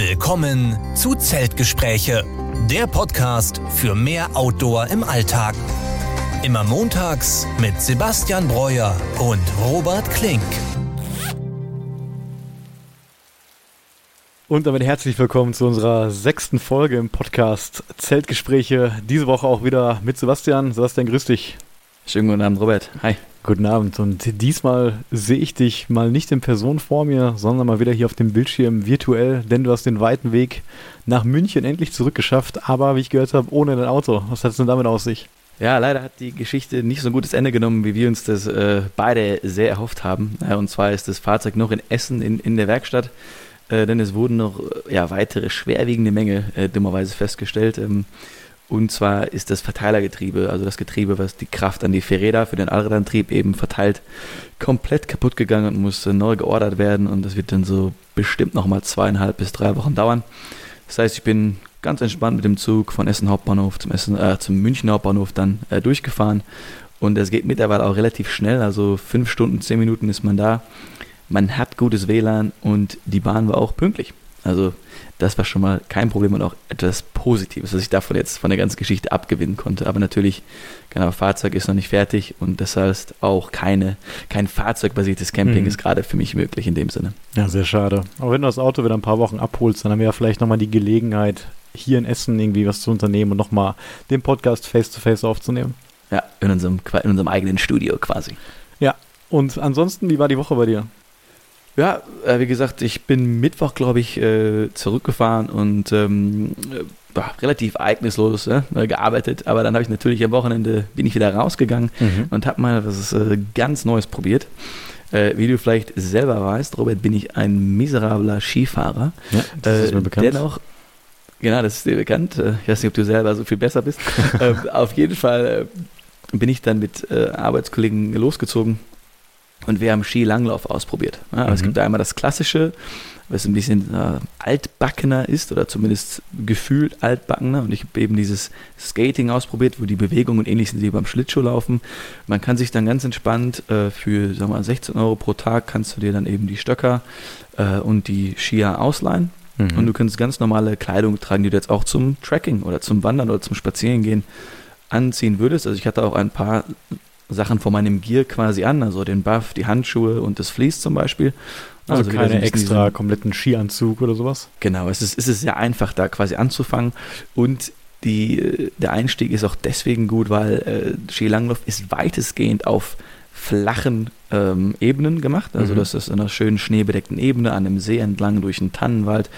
Willkommen zu Zeltgespräche, der Podcast für mehr Outdoor im Alltag. Immer montags mit Sebastian Breuer und Robert Klink. Und damit herzlich willkommen zu unserer sechsten Folge im Podcast Zeltgespräche. Diese Woche auch wieder mit Sebastian. Sebastian, grüß dich. Schönen guten Abend, Robert. Hi. Guten Abend. Und diesmal sehe ich dich mal nicht in Person vor mir, sondern mal wieder hier auf dem Bildschirm virtuell, denn du hast den weiten Weg nach München endlich zurückgeschafft, aber wie ich gehört habe, ohne dein Auto. Was hat es denn damit aus sich? Ja, leider hat die Geschichte nicht so ein gutes Ende genommen, wie wir uns das äh, beide sehr erhofft haben. Ja, und zwar ist das Fahrzeug noch in Essen in, in der Werkstatt, äh, denn es wurden noch äh, ja, weitere schwerwiegende Mängel äh, dummerweise festgestellt. Ähm, und zwar ist das Verteilergetriebe, also das Getriebe, was die Kraft an die Fahrräder für den Allradantrieb eben verteilt, komplett kaputt gegangen und musste neu geordert werden. Und das wird dann so bestimmt nochmal zweieinhalb bis drei Wochen dauern. Das heißt, ich bin ganz entspannt mit dem Zug von Essen Hauptbahnhof zum, Essen, äh, zum München Hauptbahnhof dann äh, durchgefahren. Und es geht mittlerweile auch relativ schnell, also fünf Stunden, zehn Minuten ist man da. Man hat gutes WLAN und die Bahn war auch pünktlich. Also das war schon mal kein Problem und auch etwas Positives, was ich davon jetzt von der ganzen Geschichte abgewinnen konnte. Aber natürlich, genau, Fahrzeug ist noch nicht fertig und das heißt auch keine, kein fahrzeugbasiertes Camping mhm. ist gerade für mich möglich in dem Sinne. Ja, sehr schade. Aber wenn du das Auto wieder ein paar Wochen abholst, dann haben wir ja vielleicht nochmal die Gelegenheit, hier in Essen irgendwie was zu unternehmen und nochmal den Podcast face-to-face -face aufzunehmen. Ja, in unserem, in unserem eigenen Studio quasi. Ja, und ansonsten, wie war die Woche bei dir? Ja, äh, wie gesagt, ich bin Mittwoch, glaube ich, äh, zurückgefahren und ähm, äh, relativ ereignislos äh, gearbeitet. Aber dann habe ich natürlich am Wochenende bin ich wieder rausgegangen mhm. und habe mal was ganz Neues probiert. Äh, wie du vielleicht selber weißt, Robert, bin ich ein miserabler Skifahrer. Ja, das ist mir bekannt. Dennoch Genau, das ist dir bekannt. Ich weiß nicht, ob du selber so viel besser bist. auf jeden Fall bin ich dann mit Arbeitskollegen losgezogen und wir haben Skilanglauf ausprobiert. Ja, mhm. Es gibt da einmal das Klassische, was ein bisschen äh, altbackener ist oder zumindest gefühlt altbackener. Und ich habe eben dieses Skating ausprobiert, wo die Bewegungen ähnlich sind wie beim Schlittschuhlaufen. Man kann sich dann ganz entspannt äh, für sagen wir mal, 16 Euro pro Tag kannst du dir dann eben die Stöcker äh, und die Skier ausleihen. Mhm. Und du kannst ganz normale Kleidung tragen, die du jetzt auch zum Trekking oder zum Wandern oder zum Spazierengehen anziehen würdest. Also ich hatte auch ein paar Sachen von meinem Gear quasi an, also den Buff, die Handschuhe und das Vlies zum Beispiel. Also, also keine extra diesen, kompletten Skianzug oder sowas? Genau, es ist, es ist sehr einfach, da quasi anzufangen und die, der Einstieg ist auch deswegen gut, weil äh, Skilanglauf ist weitestgehend auf flachen ähm, Ebenen gemacht. Also mhm. das ist in einer schönen schneebedeckten Ebene an einem See entlang durch einen Tannenwald.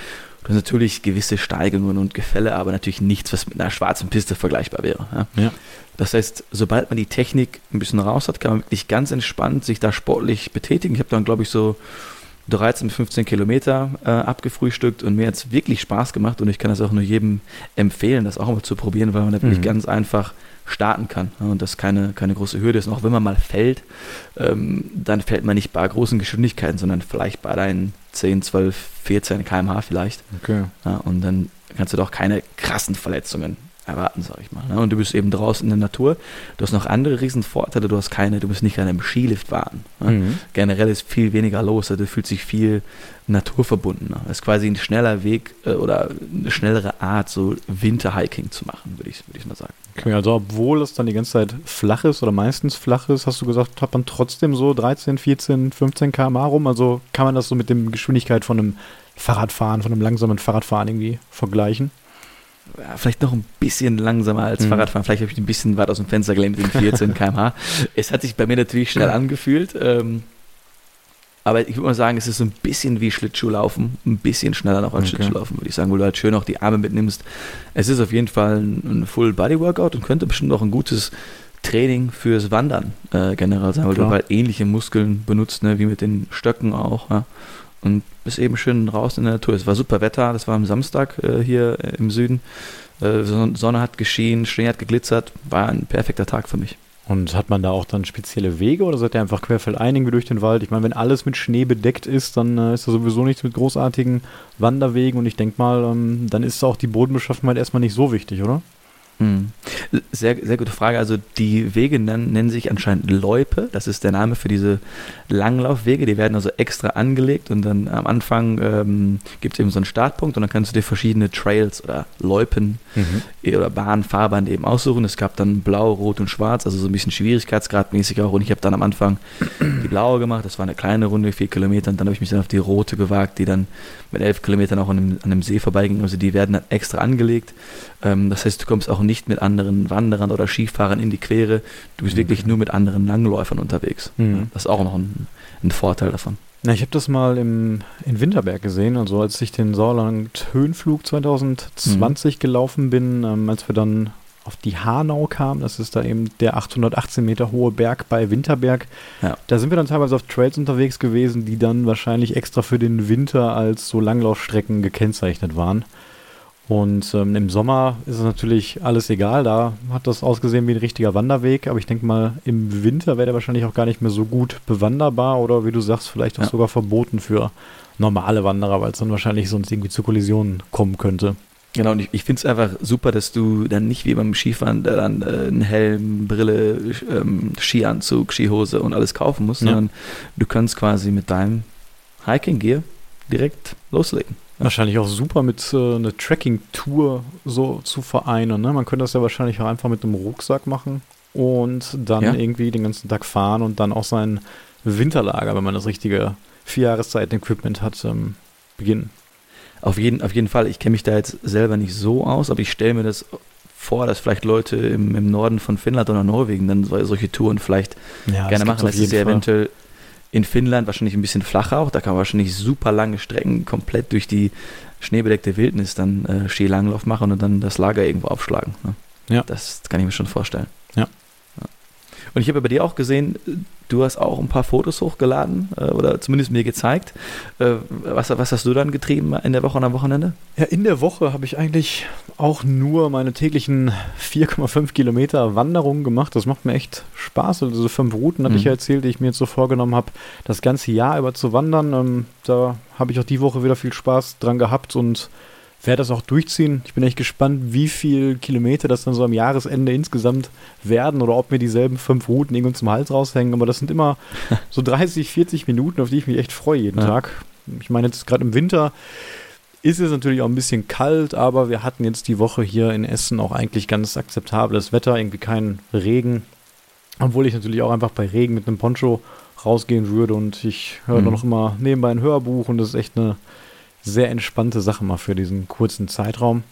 Du hast natürlich gewisse Steigungen und Gefälle, aber natürlich nichts, was mit einer schwarzen Piste vergleichbar wäre. Ja? Ja. Das heißt, sobald man die Technik ein bisschen raus hat, kann man wirklich ganz entspannt sich da sportlich betätigen. Ich habe dann, glaube ich, so 13 bis 15 Kilometer äh, abgefrühstückt und mir hat es wirklich Spaß gemacht und ich kann das auch nur jedem empfehlen, das auch mal zu probieren, weil man da wirklich mhm. ganz einfach starten kann ja, und das keine, keine große Hürde ist. Und auch wenn man mal fällt, ähm, dann fällt man nicht bei großen Geschwindigkeiten, sondern vielleicht bei deinen 10, 12, 14 km/h vielleicht. Okay. Ja, und dann kannst du doch keine krassen Verletzungen erwarten, sag ich mal. Ne? Und du bist eben draußen in der Natur. Du hast noch andere Riesenvorteile. Du hast keine, du musst nicht an einem Skilift fahren. Ne? Mhm. Generell ist viel weniger los. Also du fühlst dich viel naturverbundener. Es ist quasi ein schneller Weg äh, oder eine schnellere Art, so Winterhiking zu machen, würde ich, würd ich mal sagen. Okay, also obwohl es dann die ganze Zeit flach ist oder meistens flach ist, hast du gesagt, hat man trotzdem so 13, 14, 15 km rum. Also kann man das so mit der Geschwindigkeit von einem Fahrradfahren, von einem langsamen Fahrradfahren irgendwie vergleichen? Vielleicht noch ein bisschen langsamer als mhm. Fahrradfahren. Vielleicht habe ich ein bisschen weit aus dem Fenster gelehnt mit den 14 km/h. Es hat sich bei mir natürlich schnell angefühlt. Ähm, aber ich würde mal sagen, es ist so ein bisschen wie Schlittschuhlaufen, ein bisschen schneller noch als okay. Schlittschuhlaufen, würde ich sagen, wo du halt schön auch die Arme mitnimmst. Es ist auf jeden Fall ein, ein Full-Body-Workout und könnte bestimmt auch ein gutes Training fürs Wandern äh, generell sein, weil Klar. du halt ähnliche Muskeln benutzt, ne, wie mit den Stöcken auch. Ja und bist eben schön raus in der Natur. Es war super Wetter, das war am Samstag äh, hier im Süden. Äh, Sonne hat geschienen, Schnee hat geglitzert, war ein perfekter Tag für mich. Und hat man da auch dann spezielle Wege oder seid ihr einfach querfeldein irgendwie durch den Wald? Ich meine, wenn alles mit Schnee bedeckt ist, dann äh, ist da sowieso nichts mit großartigen Wanderwegen und ich denke mal, ähm, dann ist auch die Bodenbeschaffenheit erstmal nicht so wichtig, oder? Hm. Sehr, sehr gute Frage. Also die Wege nennen, nennen sich anscheinend Loipe. Das ist der Name für diese Langlaufwege. Die werden also extra angelegt und dann am Anfang ähm, gibt es eben so einen Startpunkt und dann kannst du dir verschiedene Trails oder Loipen mhm. oder Bahnfahrbahn eben aussuchen. Es gab dann blau, rot und schwarz, also so ein bisschen schwierigkeitsgradmäßig auch. Und ich habe dann am Anfang die blaue gemacht. Das war eine kleine Runde, vier Kilometer. Und dann habe ich mich dann auf die rote gewagt, die dann mit elf Kilometern auch an einem, an einem See vorbeiging. Also die werden dann extra angelegt. Ähm, das heißt, du kommst auch nicht mit anderen Wanderern oder Skifahrern in die Quere. Du bist mhm. wirklich nur mit anderen Langläufern unterwegs. Mhm. Das ist auch noch ein, ein Vorteil davon. Na, ich habe das mal im, in Winterberg gesehen, also als ich den Sauerland Höhenflug 2020 mhm. gelaufen bin, ähm, als wir dann auf die Hanau kamen, das ist da eben der 818 Meter hohe Berg bei Winterberg. Ja. Da sind wir dann teilweise auf Trails unterwegs gewesen, die dann wahrscheinlich extra für den Winter als so Langlaufstrecken gekennzeichnet waren. Und ähm, im Sommer ist es natürlich alles egal. Da hat das ausgesehen wie ein richtiger Wanderweg. Aber ich denke mal, im Winter wäre der wahrscheinlich auch gar nicht mehr so gut bewanderbar oder wie du sagst, vielleicht auch ja. sogar verboten für normale Wanderer, weil es dann wahrscheinlich sonst irgendwie zu Kollisionen kommen könnte. Genau, und ich, ich finde es einfach super, dass du dann nicht wie beim Skifahren dann äh, einen Helm, Brille, ähm, Skianzug, Skihose und alles kaufen musst, ja. sondern du kannst quasi mit deinem Hiking Gear direkt loslegen. Wahrscheinlich auch super mit äh, einer Tracking-Tour so zu vereinen. Ne? Man könnte das ja wahrscheinlich auch einfach mit einem Rucksack machen und dann ja. irgendwie den ganzen Tag fahren und dann auch sein Winterlager, wenn man das richtige vier Jahreszeiten-Equipment hat, ähm, beginnen. Auf jeden, auf jeden Fall. Ich kenne mich da jetzt selber nicht so aus, aber ich stelle mir das vor, dass vielleicht Leute im, im Norden von Finnland oder Norwegen dann solche Touren vielleicht ja, gerne machen. Das ist ja eventuell in Finnland wahrscheinlich ein bisschen flacher auch. Da kann man wahrscheinlich super lange Strecken komplett durch die schneebedeckte Wildnis dann äh, Skilanglauf machen und dann das Lager irgendwo aufschlagen. Ne? Ja. Das kann ich mir schon vorstellen. Ja. Und ich habe bei dir auch gesehen, Du hast auch ein paar Fotos hochgeladen äh, oder zumindest mir gezeigt. Äh, was, was, hast du dann getrieben in der Woche und am Wochenende? Ja, in der Woche habe ich eigentlich auch nur meine täglichen 4,5 Kilometer Wanderungen gemacht. Das macht mir echt Spaß. Also fünf Routen hatte mhm. ich ja erzählt, die ich mir jetzt so vorgenommen habe, das ganze Jahr über zu wandern. Ähm, da habe ich auch die Woche wieder viel Spaß dran gehabt und werde das auch durchziehen. Ich bin echt gespannt, wie viele Kilometer das dann so am Jahresende insgesamt werden oder ob mir dieselben fünf Routen irgendwo zum Hals raushängen. Aber das sind immer so 30, 40 Minuten, auf die ich mich echt freue jeden ja. Tag. Ich meine, jetzt gerade im Winter ist es natürlich auch ein bisschen kalt, aber wir hatten jetzt die Woche hier in Essen auch eigentlich ganz akzeptables Wetter, irgendwie keinen Regen. Obwohl ich natürlich auch einfach bei Regen mit einem Poncho rausgehen würde und ich höre mhm. noch immer nebenbei ein Hörbuch und das ist echt eine sehr entspannte Sache mal für diesen kurzen Zeitraum.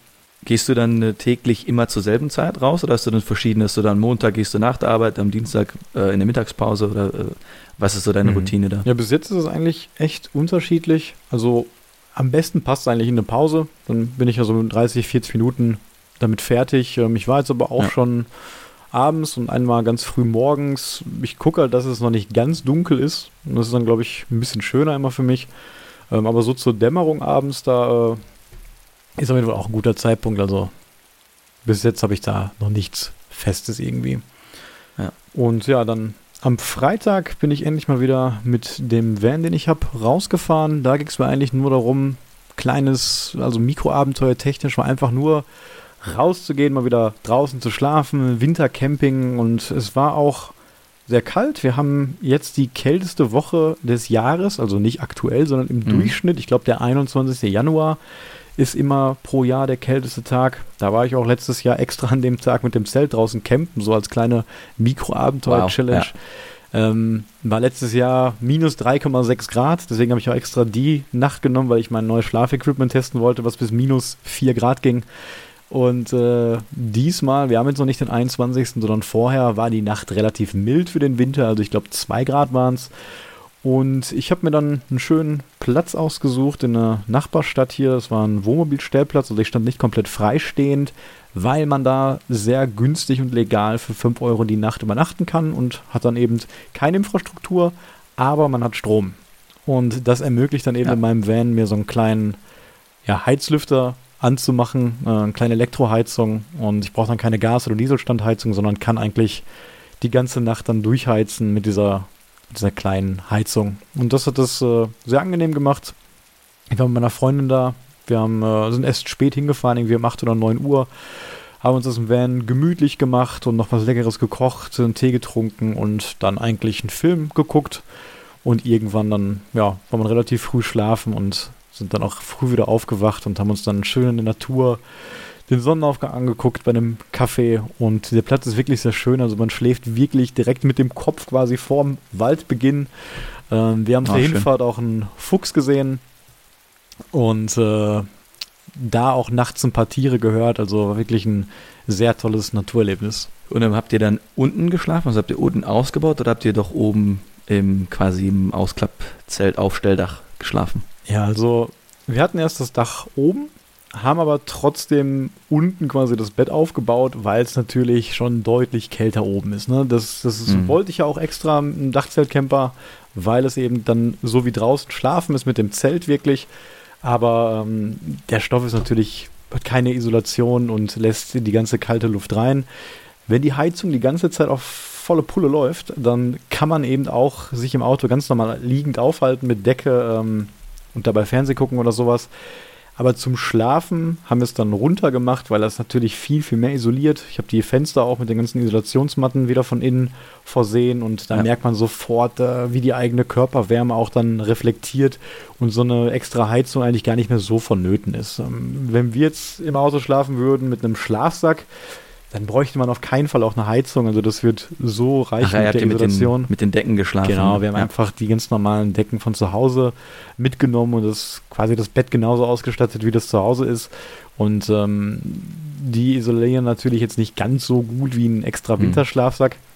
Gehst du dann äh, täglich immer zur selben Zeit raus oder hast du dann verschiedene, dass du dann Montag gehst du nach der Arbeit, am Dienstag äh, in der Mittagspause oder äh, was ist so deine mhm. Routine da? Ja, bis jetzt ist es eigentlich echt unterschiedlich. Also am besten passt es eigentlich in eine Pause. Dann bin ich ja so 30, 40 Minuten damit fertig. Ähm, ich war jetzt aber auch ja. schon abends und einmal ganz früh morgens. Ich gucke halt, dass es noch nicht ganz dunkel ist. Und das ist dann, glaube ich, ein bisschen schöner immer für mich. Ähm, aber so zur Dämmerung abends, da äh, ist auf jeden Fall auch ein guter Zeitpunkt. Also bis jetzt habe ich da noch nichts Festes irgendwie. Ja. Und ja, dann am Freitag bin ich endlich mal wieder mit dem Van, den ich habe, rausgefahren. Da ging es mir eigentlich nur darum, kleines, also Mikroabenteuer technisch, mal einfach nur rauszugehen, mal wieder draußen zu schlafen, Wintercamping und es war auch sehr kalt. Wir haben jetzt die kälteste Woche des Jahres, also nicht aktuell, sondern im mhm. Durchschnitt. Ich glaube, der 21. Januar ist immer pro Jahr der kälteste Tag. Da war ich auch letztes Jahr extra an dem Tag mit dem Zelt draußen campen, so als kleine Mikroabenteuer-Challenge. Wow, ja. ähm, war letztes Jahr minus 3,6 Grad, deswegen habe ich auch extra die Nacht genommen, weil ich mein neues Schlafequipment testen wollte, was bis minus 4 Grad ging. Und äh, diesmal, wir haben jetzt noch nicht den 21., sondern vorher war die Nacht relativ mild für den Winter. Also ich glaube 2 Grad waren es. Und ich habe mir dann einen schönen Platz ausgesucht in einer Nachbarstadt hier. Das war ein Wohnmobilstellplatz, also ich stand nicht komplett freistehend, weil man da sehr günstig und legal für 5 Euro die Nacht übernachten kann und hat dann eben keine Infrastruktur, aber man hat Strom. Und das ermöglicht dann eben ja. in meinem Van mir so einen kleinen ja, Heizlüfter anzumachen, äh, eine kleine Elektroheizung und ich brauche dann keine Gas- oder Dieselstandheizung, sondern kann eigentlich die ganze Nacht dann durchheizen mit dieser, dieser kleinen Heizung. Und das hat das äh, sehr angenehm gemacht. Ich war mit meiner Freundin da, wir haben, äh, sind erst spät hingefahren, irgendwie um 8 oder 9 Uhr, haben uns das im Van gemütlich gemacht und noch was Leckeres gekocht, einen Tee getrunken und dann eigentlich einen Film geguckt. Und irgendwann dann, ja, war man relativ früh schlafen und sind dann auch früh wieder aufgewacht und haben uns dann schön in der Natur den Sonnenaufgang angeguckt bei einem Café und der Platz ist wirklich sehr schön. Also man schläft wirklich direkt mit dem Kopf quasi vorm Waldbeginn. Ähm, wir haben auf ah, der schön. Hinfahrt auch einen Fuchs gesehen und äh, da auch nachts ein paar Tiere gehört. Also wirklich ein sehr tolles Naturerlebnis. Und dann habt ihr dann unten geschlafen? Also habt ihr unten ausgebaut oder habt ihr doch oben im quasi im Ausklappzelt Aufstelldach geschlafen? Ja, also wir hatten erst das Dach oben haben aber trotzdem unten quasi das Bett aufgebaut, weil es natürlich schon deutlich kälter oben ist. Ne? Das, das mhm. wollte ich ja auch extra im Dachzeltcamper, weil es eben dann so wie draußen schlafen ist mit dem Zelt wirklich. Aber ähm, der Stoff ist natürlich, hat keine Isolation und lässt die ganze kalte Luft rein. Wenn die Heizung die ganze Zeit auf volle Pulle läuft, dann kann man eben auch sich im Auto ganz normal liegend aufhalten mit Decke ähm, und dabei Fernseh gucken oder sowas. Aber zum Schlafen haben wir es dann runtergemacht, weil das natürlich viel, viel mehr isoliert. Ich habe die Fenster auch mit den ganzen Isolationsmatten wieder von innen versehen und da ja. merkt man sofort, äh, wie die eigene Körperwärme auch dann reflektiert und so eine extra Heizung eigentlich gar nicht mehr so vonnöten ist. Ähm, wenn wir jetzt im Auto schlafen würden mit einem Schlafsack, dann bräuchte man auf keinen Fall auch eine Heizung. Also das wird so reichen Ach, mit der Isolation. Mit den, mit den, Decken geschlafen. Genau, wir haben ja. einfach die ganz normalen Decken von zu Hause mitgenommen und das quasi das Bett genauso ausgestattet, wie das zu Hause ist. Und ähm, die isolieren natürlich jetzt nicht ganz so gut wie ein extra hm. Winterschlafsack. Mhm.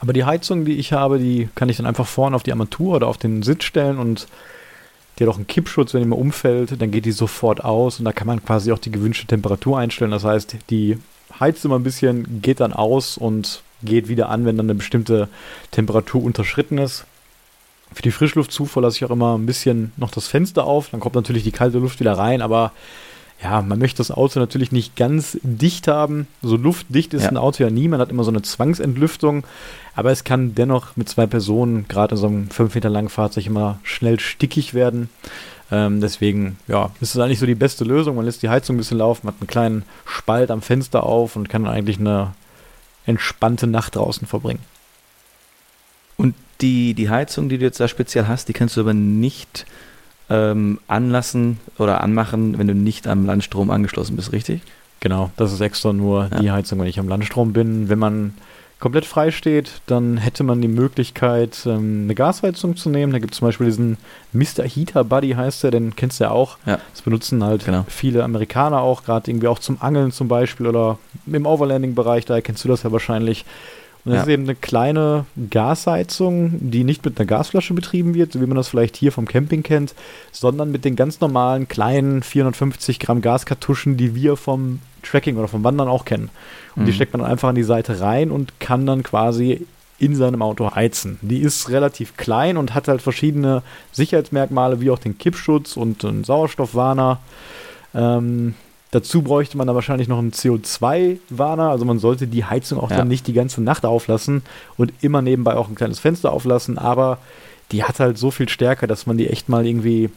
Aber die Heizung, die ich habe, die kann ich dann einfach vorne auf die Armatur oder auf den Sitz stellen und die hat auch einen Kippschutz, wenn die mal umfällt, dann geht die sofort aus und da kann man quasi auch die gewünschte Temperatur einstellen. Das heißt, die heizt immer ein bisschen, geht dann aus und geht wieder an, wenn dann eine bestimmte Temperatur unterschritten ist. Für die Frischluftzufuhr lasse ich auch immer ein bisschen noch das Fenster auf, dann kommt natürlich die kalte Luft wieder rein, aber ja, man möchte das Auto natürlich nicht ganz dicht haben. So luftdicht ist ja. ein Auto ja nie, man hat immer so eine Zwangsentlüftung, aber es kann dennoch mit zwei Personen, gerade in so einem 5 Meter langen Fahrzeug, immer schnell stickig werden. Ähm, deswegen, ja, ist es eigentlich so die beste Lösung. Man lässt die Heizung ein bisschen laufen, hat einen kleinen Spalt am Fenster auf und kann dann eigentlich eine entspannte Nacht draußen verbringen. Und die, die Heizung, die du jetzt da speziell hast, die kannst du aber nicht ähm, anlassen oder anmachen, wenn du nicht am Landstrom angeschlossen bist, richtig? Genau, das ist extra nur ja. die Heizung, wenn ich am Landstrom bin. Wenn man komplett frei steht, dann hätte man die Möglichkeit, ähm, eine Gasheizung zu nehmen. Da gibt es zum Beispiel diesen Mr. Heater Buddy, heißt der, den kennst du ja auch. Ja. Das benutzen halt genau. viele Amerikaner auch, gerade irgendwie auch zum Angeln zum Beispiel oder im Overlanding-Bereich, daher kennst du das ja wahrscheinlich. Und das ja. ist eben eine kleine Gasheizung, die nicht mit einer Gasflasche betrieben wird, so wie man das vielleicht hier vom Camping kennt, sondern mit den ganz normalen kleinen 450 Gramm Gaskartuschen, die wir vom Tracking oder vom Wandern auch kennen. Und mhm. die steckt man dann einfach an die Seite rein und kann dann quasi in seinem Auto heizen. Die ist relativ klein und hat halt verschiedene Sicherheitsmerkmale, wie auch den Kippschutz und einen Sauerstoffwarner. Ähm, Dazu bräuchte man dann wahrscheinlich noch einen CO2-Warner. Also man sollte die Heizung auch ja. dann nicht die ganze Nacht auflassen und immer nebenbei auch ein kleines Fenster auflassen. Aber die hat halt so viel Stärke, dass man die echt mal irgendwie,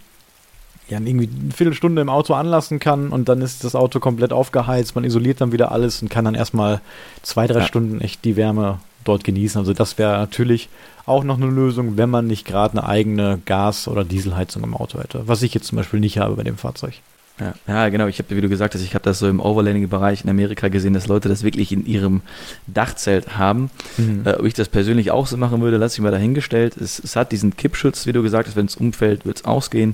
ja, irgendwie eine Viertelstunde im Auto anlassen kann und dann ist das Auto komplett aufgeheizt. Man isoliert dann wieder alles und kann dann erstmal zwei, drei ja. Stunden echt die Wärme dort genießen. Also das wäre natürlich auch noch eine Lösung, wenn man nicht gerade eine eigene Gas- oder Dieselheizung im Auto hätte. Was ich jetzt zum Beispiel nicht habe bei dem Fahrzeug. Ja, ja, genau. Ich habe, wie du gesagt hast, ich habe das so im Overlanding-Bereich in Amerika gesehen, dass Leute das wirklich in ihrem Dachzelt haben. Mhm. Äh, ob ich das persönlich auch so machen würde, lasse ich mal dahingestellt. Es, es hat diesen Kippschutz, wie du gesagt hast, wenn es umfällt, wird es ausgehen.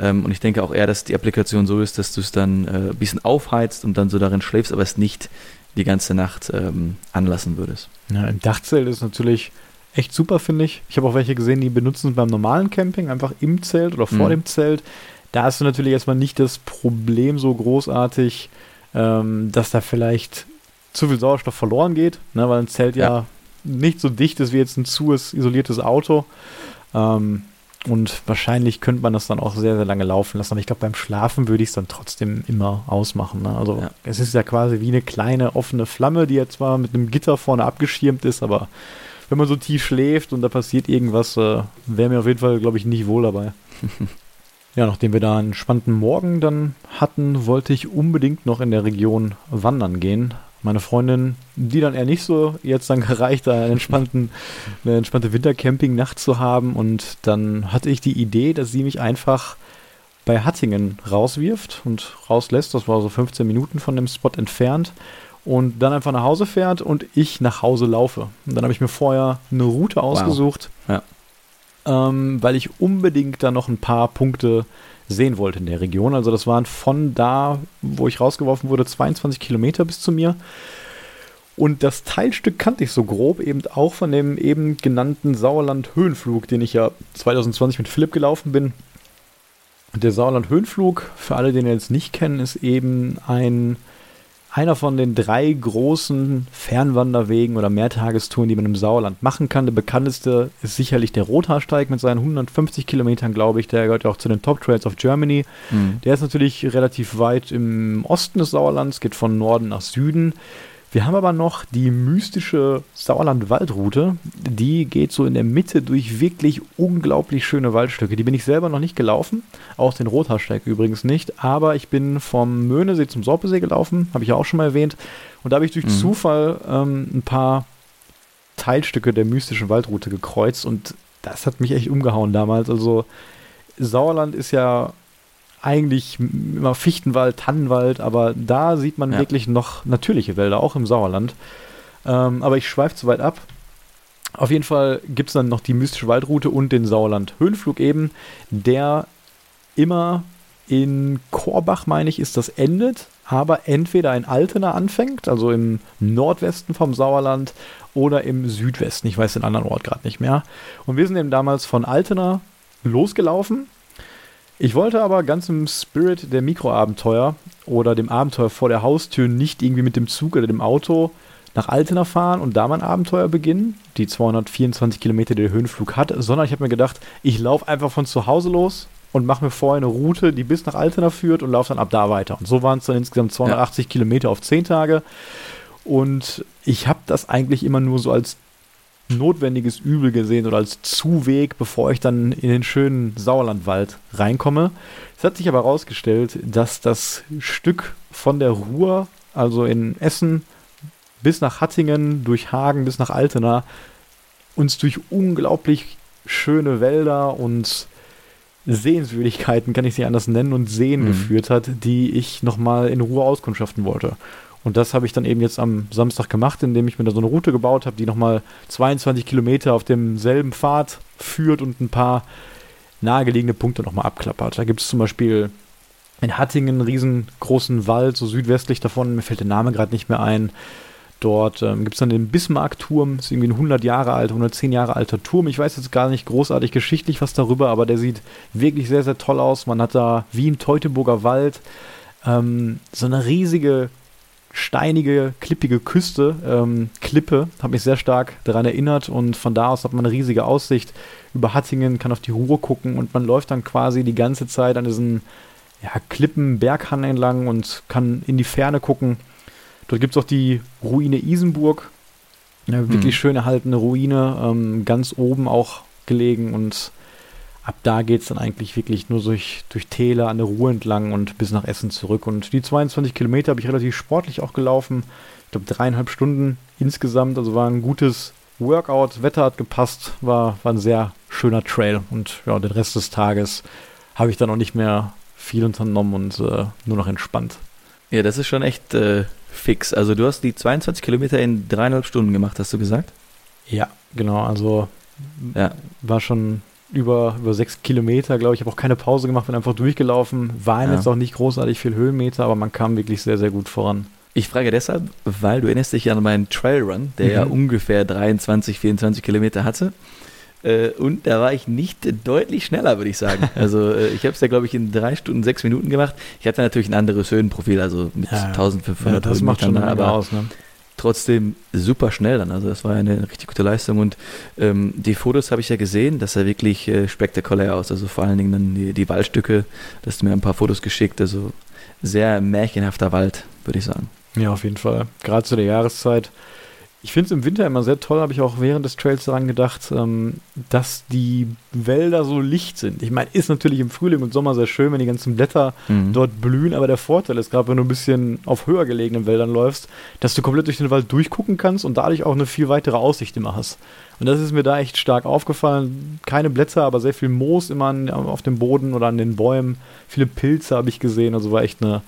Ähm, und ich denke auch eher, dass die Applikation so ist, dass du es dann äh, ein bisschen aufheizt und dann so darin schläfst, aber es nicht die ganze Nacht ähm, anlassen würdest. Ja, im Dachzelt ist natürlich echt super, finde ich. Ich habe auch welche gesehen, die benutzen es beim normalen Camping einfach im Zelt oder vor mhm. dem Zelt. Da hast du natürlich erstmal nicht das Problem so großartig, ähm, dass da vielleicht zu viel Sauerstoff verloren geht, ne, weil ein Zelt ja. ja nicht so dicht ist wie jetzt ein zu isoliertes Auto. Ähm, und wahrscheinlich könnte man das dann auch sehr, sehr lange laufen lassen. Aber ich glaube, beim Schlafen würde ich es dann trotzdem immer ausmachen. Ne? Also ja. es ist ja quasi wie eine kleine offene Flamme, die jetzt zwar mit einem Gitter vorne abgeschirmt ist, aber wenn man so tief schläft und da passiert irgendwas, äh, wäre mir auf jeden Fall, glaube ich, nicht wohl dabei. Ja, nachdem wir da einen spannenden Morgen dann hatten, wollte ich unbedingt noch in der Region wandern gehen. Meine Freundin, die dann eher nicht so jetzt dann gereicht, da einen entspannten, eine entspannte Wintercamping-Nacht zu haben. Und dann hatte ich die Idee, dass sie mich einfach bei Hattingen rauswirft und rauslässt. Das war so 15 Minuten von dem Spot entfernt. Und dann einfach nach Hause fährt und ich nach Hause laufe. Und dann habe ich mir vorher eine Route ausgesucht, Ja. Ähm, weil ich unbedingt da noch ein paar Punkte sehen wollte in der Region. Also das waren von da, wo ich rausgeworfen wurde, 22 Kilometer bis zu mir. Und das Teilstück kannte ich so grob, eben auch von dem eben genannten Sauerland-Höhenflug, den ich ja 2020 mit Philipp gelaufen bin. Der Sauerland-Höhenflug, für alle, den ihr jetzt nicht kennen, ist eben ein, einer von den drei großen Fernwanderwegen oder Mehrtagestouren, die man im Sauerland machen kann. Der bekannteste ist sicherlich der Rothaarsteig mit seinen 150 Kilometern, glaube ich. Der gehört ja auch zu den Top Trails of Germany. Mhm. Der ist natürlich relativ weit im Osten des Sauerlands, geht von Norden nach Süden. Wir haben aber noch die mystische Sauerland-Waldroute. Die geht so in der Mitte durch wirklich unglaublich schöne Waldstücke. Die bin ich selber noch nicht gelaufen. Auch den Rothaarsteig übrigens nicht. Aber ich bin vom Möhnesee zum Sorpesee gelaufen. Habe ich ja auch schon mal erwähnt. Und da habe ich durch Mhm. Zufall ähm, ein paar Teilstücke der mystischen Waldroute gekreuzt. Und das hat mich echt umgehauen damals. Also Sauerland ist ja eigentlich immer Fichtenwald, Tannenwald, aber da sieht man Ja. wirklich noch natürliche Wälder, auch im Sauerland. Ähm, aber ich schweife zu weit ab. Auf jeden Fall gibt es dann noch die mystische Waldroute und den Sauerland-Höhenflug eben, der immer in Korbach, meine ich, ist das endet, aber entweder in Altena anfängt, also im Nordwesten vom Sauerland, oder im Südwesten. Ich weiß den anderen Ort gerade nicht mehr. Und wir sind eben damals von Altena losgelaufen. Ich wollte aber ganz im Spirit der Mikroabenteuer oder dem Abenteuer vor der Haustür nicht irgendwie mit dem Zug oder dem Auto nach Altena fahren und da mein Abenteuer beginnen, die 224 Kilometer, die der Höhenflug hat, sondern ich habe mir gedacht, ich laufe einfach von zu Hause los und mache mir vorher eine Route, die bis nach Altena führt und laufe dann ab da weiter. Und so waren es dann insgesamt 280 Kilometer auf 10 Tage. Und ich habe das eigentlich immer nur so als notwendiges Übel gesehen oder als Zuweg, bevor ich dann in den schönen Sauerlandwald reinkomme. Es hat sich aber herausgestellt, dass das Stück von der Ruhr, also in Essen, bis nach Hattingen, durch Hagen bis nach Altena, uns durch unglaublich schöne Wälder und Sehenswürdigkeiten, kann ich sie anders nennen, und Seen Mhm. geführt hat, die ich nochmal in Ruhe auskundschaften wollte. Und das habe ich dann eben jetzt am Samstag gemacht, indem ich mir da so eine Route gebaut habe, die nochmal 22 Kilometer auf demselben Pfad führt und ein paar nahegelegene Punkte nochmal abklappert. Da gibt es zum Beispiel in Hattingen einen riesengroßen Wald, so südwestlich davon, mir fällt der Name gerade nicht mehr ein. Dort ähm, gibt es dann den Bismarck-Turm, ist irgendwie ein 100 Jahre alter, 110 Jahre alter Turm. Ich weiß jetzt gar nicht großartig geschichtlich was darüber, aber der sieht wirklich sehr, sehr toll aus. Man hat da wie im Teutoburger Wald ähm, so eine riesige steinige, klippige Küste, ähm, Klippe, hat mich sehr stark daran erinnert und von da aus hat man eine riesige Aussicht über Hattingen, kann auf die Ruhr gucken und man läuft dann quasi die ganze Zeit an diesen ja, Klippen, Berghang entlang und kann in die Ferne gucken. Dort gibt es auch die Ruine Isenburg, eine wirklich Mhm. schön erhaltene Ruine, ähm, ganz oben auch gelegen und ab da geht es dann eigentlich wirklich nur durch, durch Täler an der Ruhr entlang und bis nach Essen zurück. Und die 22 Kilometer habe ich relativ sportlich auch gelaufen. Ich glaube dreieinhalb Stunden insgesamt. Also war ein gutes Workout. Wetter hat gepasst. War, war ein sehr schöner Trail. Und ja, den Rest des Tages habe ich dann auch nicht mehr viel unternommen und äh, nur noch entspannt. Ja, das ist schon echt äh, fix. Also du hast die 22 Kilometer in dreieinhalb Stunden gemacht, hast du gesagt? Ja, genau. Also Ja. war schon über, über sechs Kilometer, glaube ich. Ich habe auch keine Pause gemacht, bin einfach durchgelaufen. Waren Ja. jetzt auch nicht großartig viel Höhenmeter, aber man kam wirklich sehr, sehr gut voran. Ich frage deshalb, weil du erinnerst dich an meinen Trailrun, der ja Mhm. ungefähr 23, 24 Kilometer hatte. Äh, und da war ich nicht deutlich schneller, würde ich sagen. Also äh, ich habe es ja, glaube ich, in drei Stunden, sechs Minuten gemacht. Ich hatte natürlich ein anderes Höhenprofil, also mit Ja, ja. 1500 Ja, das macht schon Menge aber aus. Ne? Trotzdem super schnell dann. Also das war eine richtig gute Leistung und ähm, die Fotos habe ich ja gesehen, das sah wirklich äh, spektakulär aus. Also vor allen Dingen dann die, die Waldstücke, da hast du mir ein paar Fotos geschickt. Also sehr märchenhafter Wald, würde ich sagen. Ja, auf jeden Fall. Gerade zu der Jahreszeit Ich finde es im Winter immer sehr toll, habe ich auch während des Trails daran gedacht, ähm, dass die Wälder so licht sind. Ich meine, ist natürlich im Frühling und Sommer sehr schön, wenn die ganzen Blätter mhm. dort blühen, aber der Vorteil ist gerade, wenn du ein bisschen auf höher gelegenen Wäldern läufst, dass du komplett durch den Wald durchgucken kannst und dadurch auch eine viel weitere Aussicht immer hast. Und das ist mir da echt stark aufgefallen. Keine Blätter, aber sehr viel Moos immer an, auf dem Boden oder an den Bäumen. Viele Pilze habe ich gesehen, also war echt eine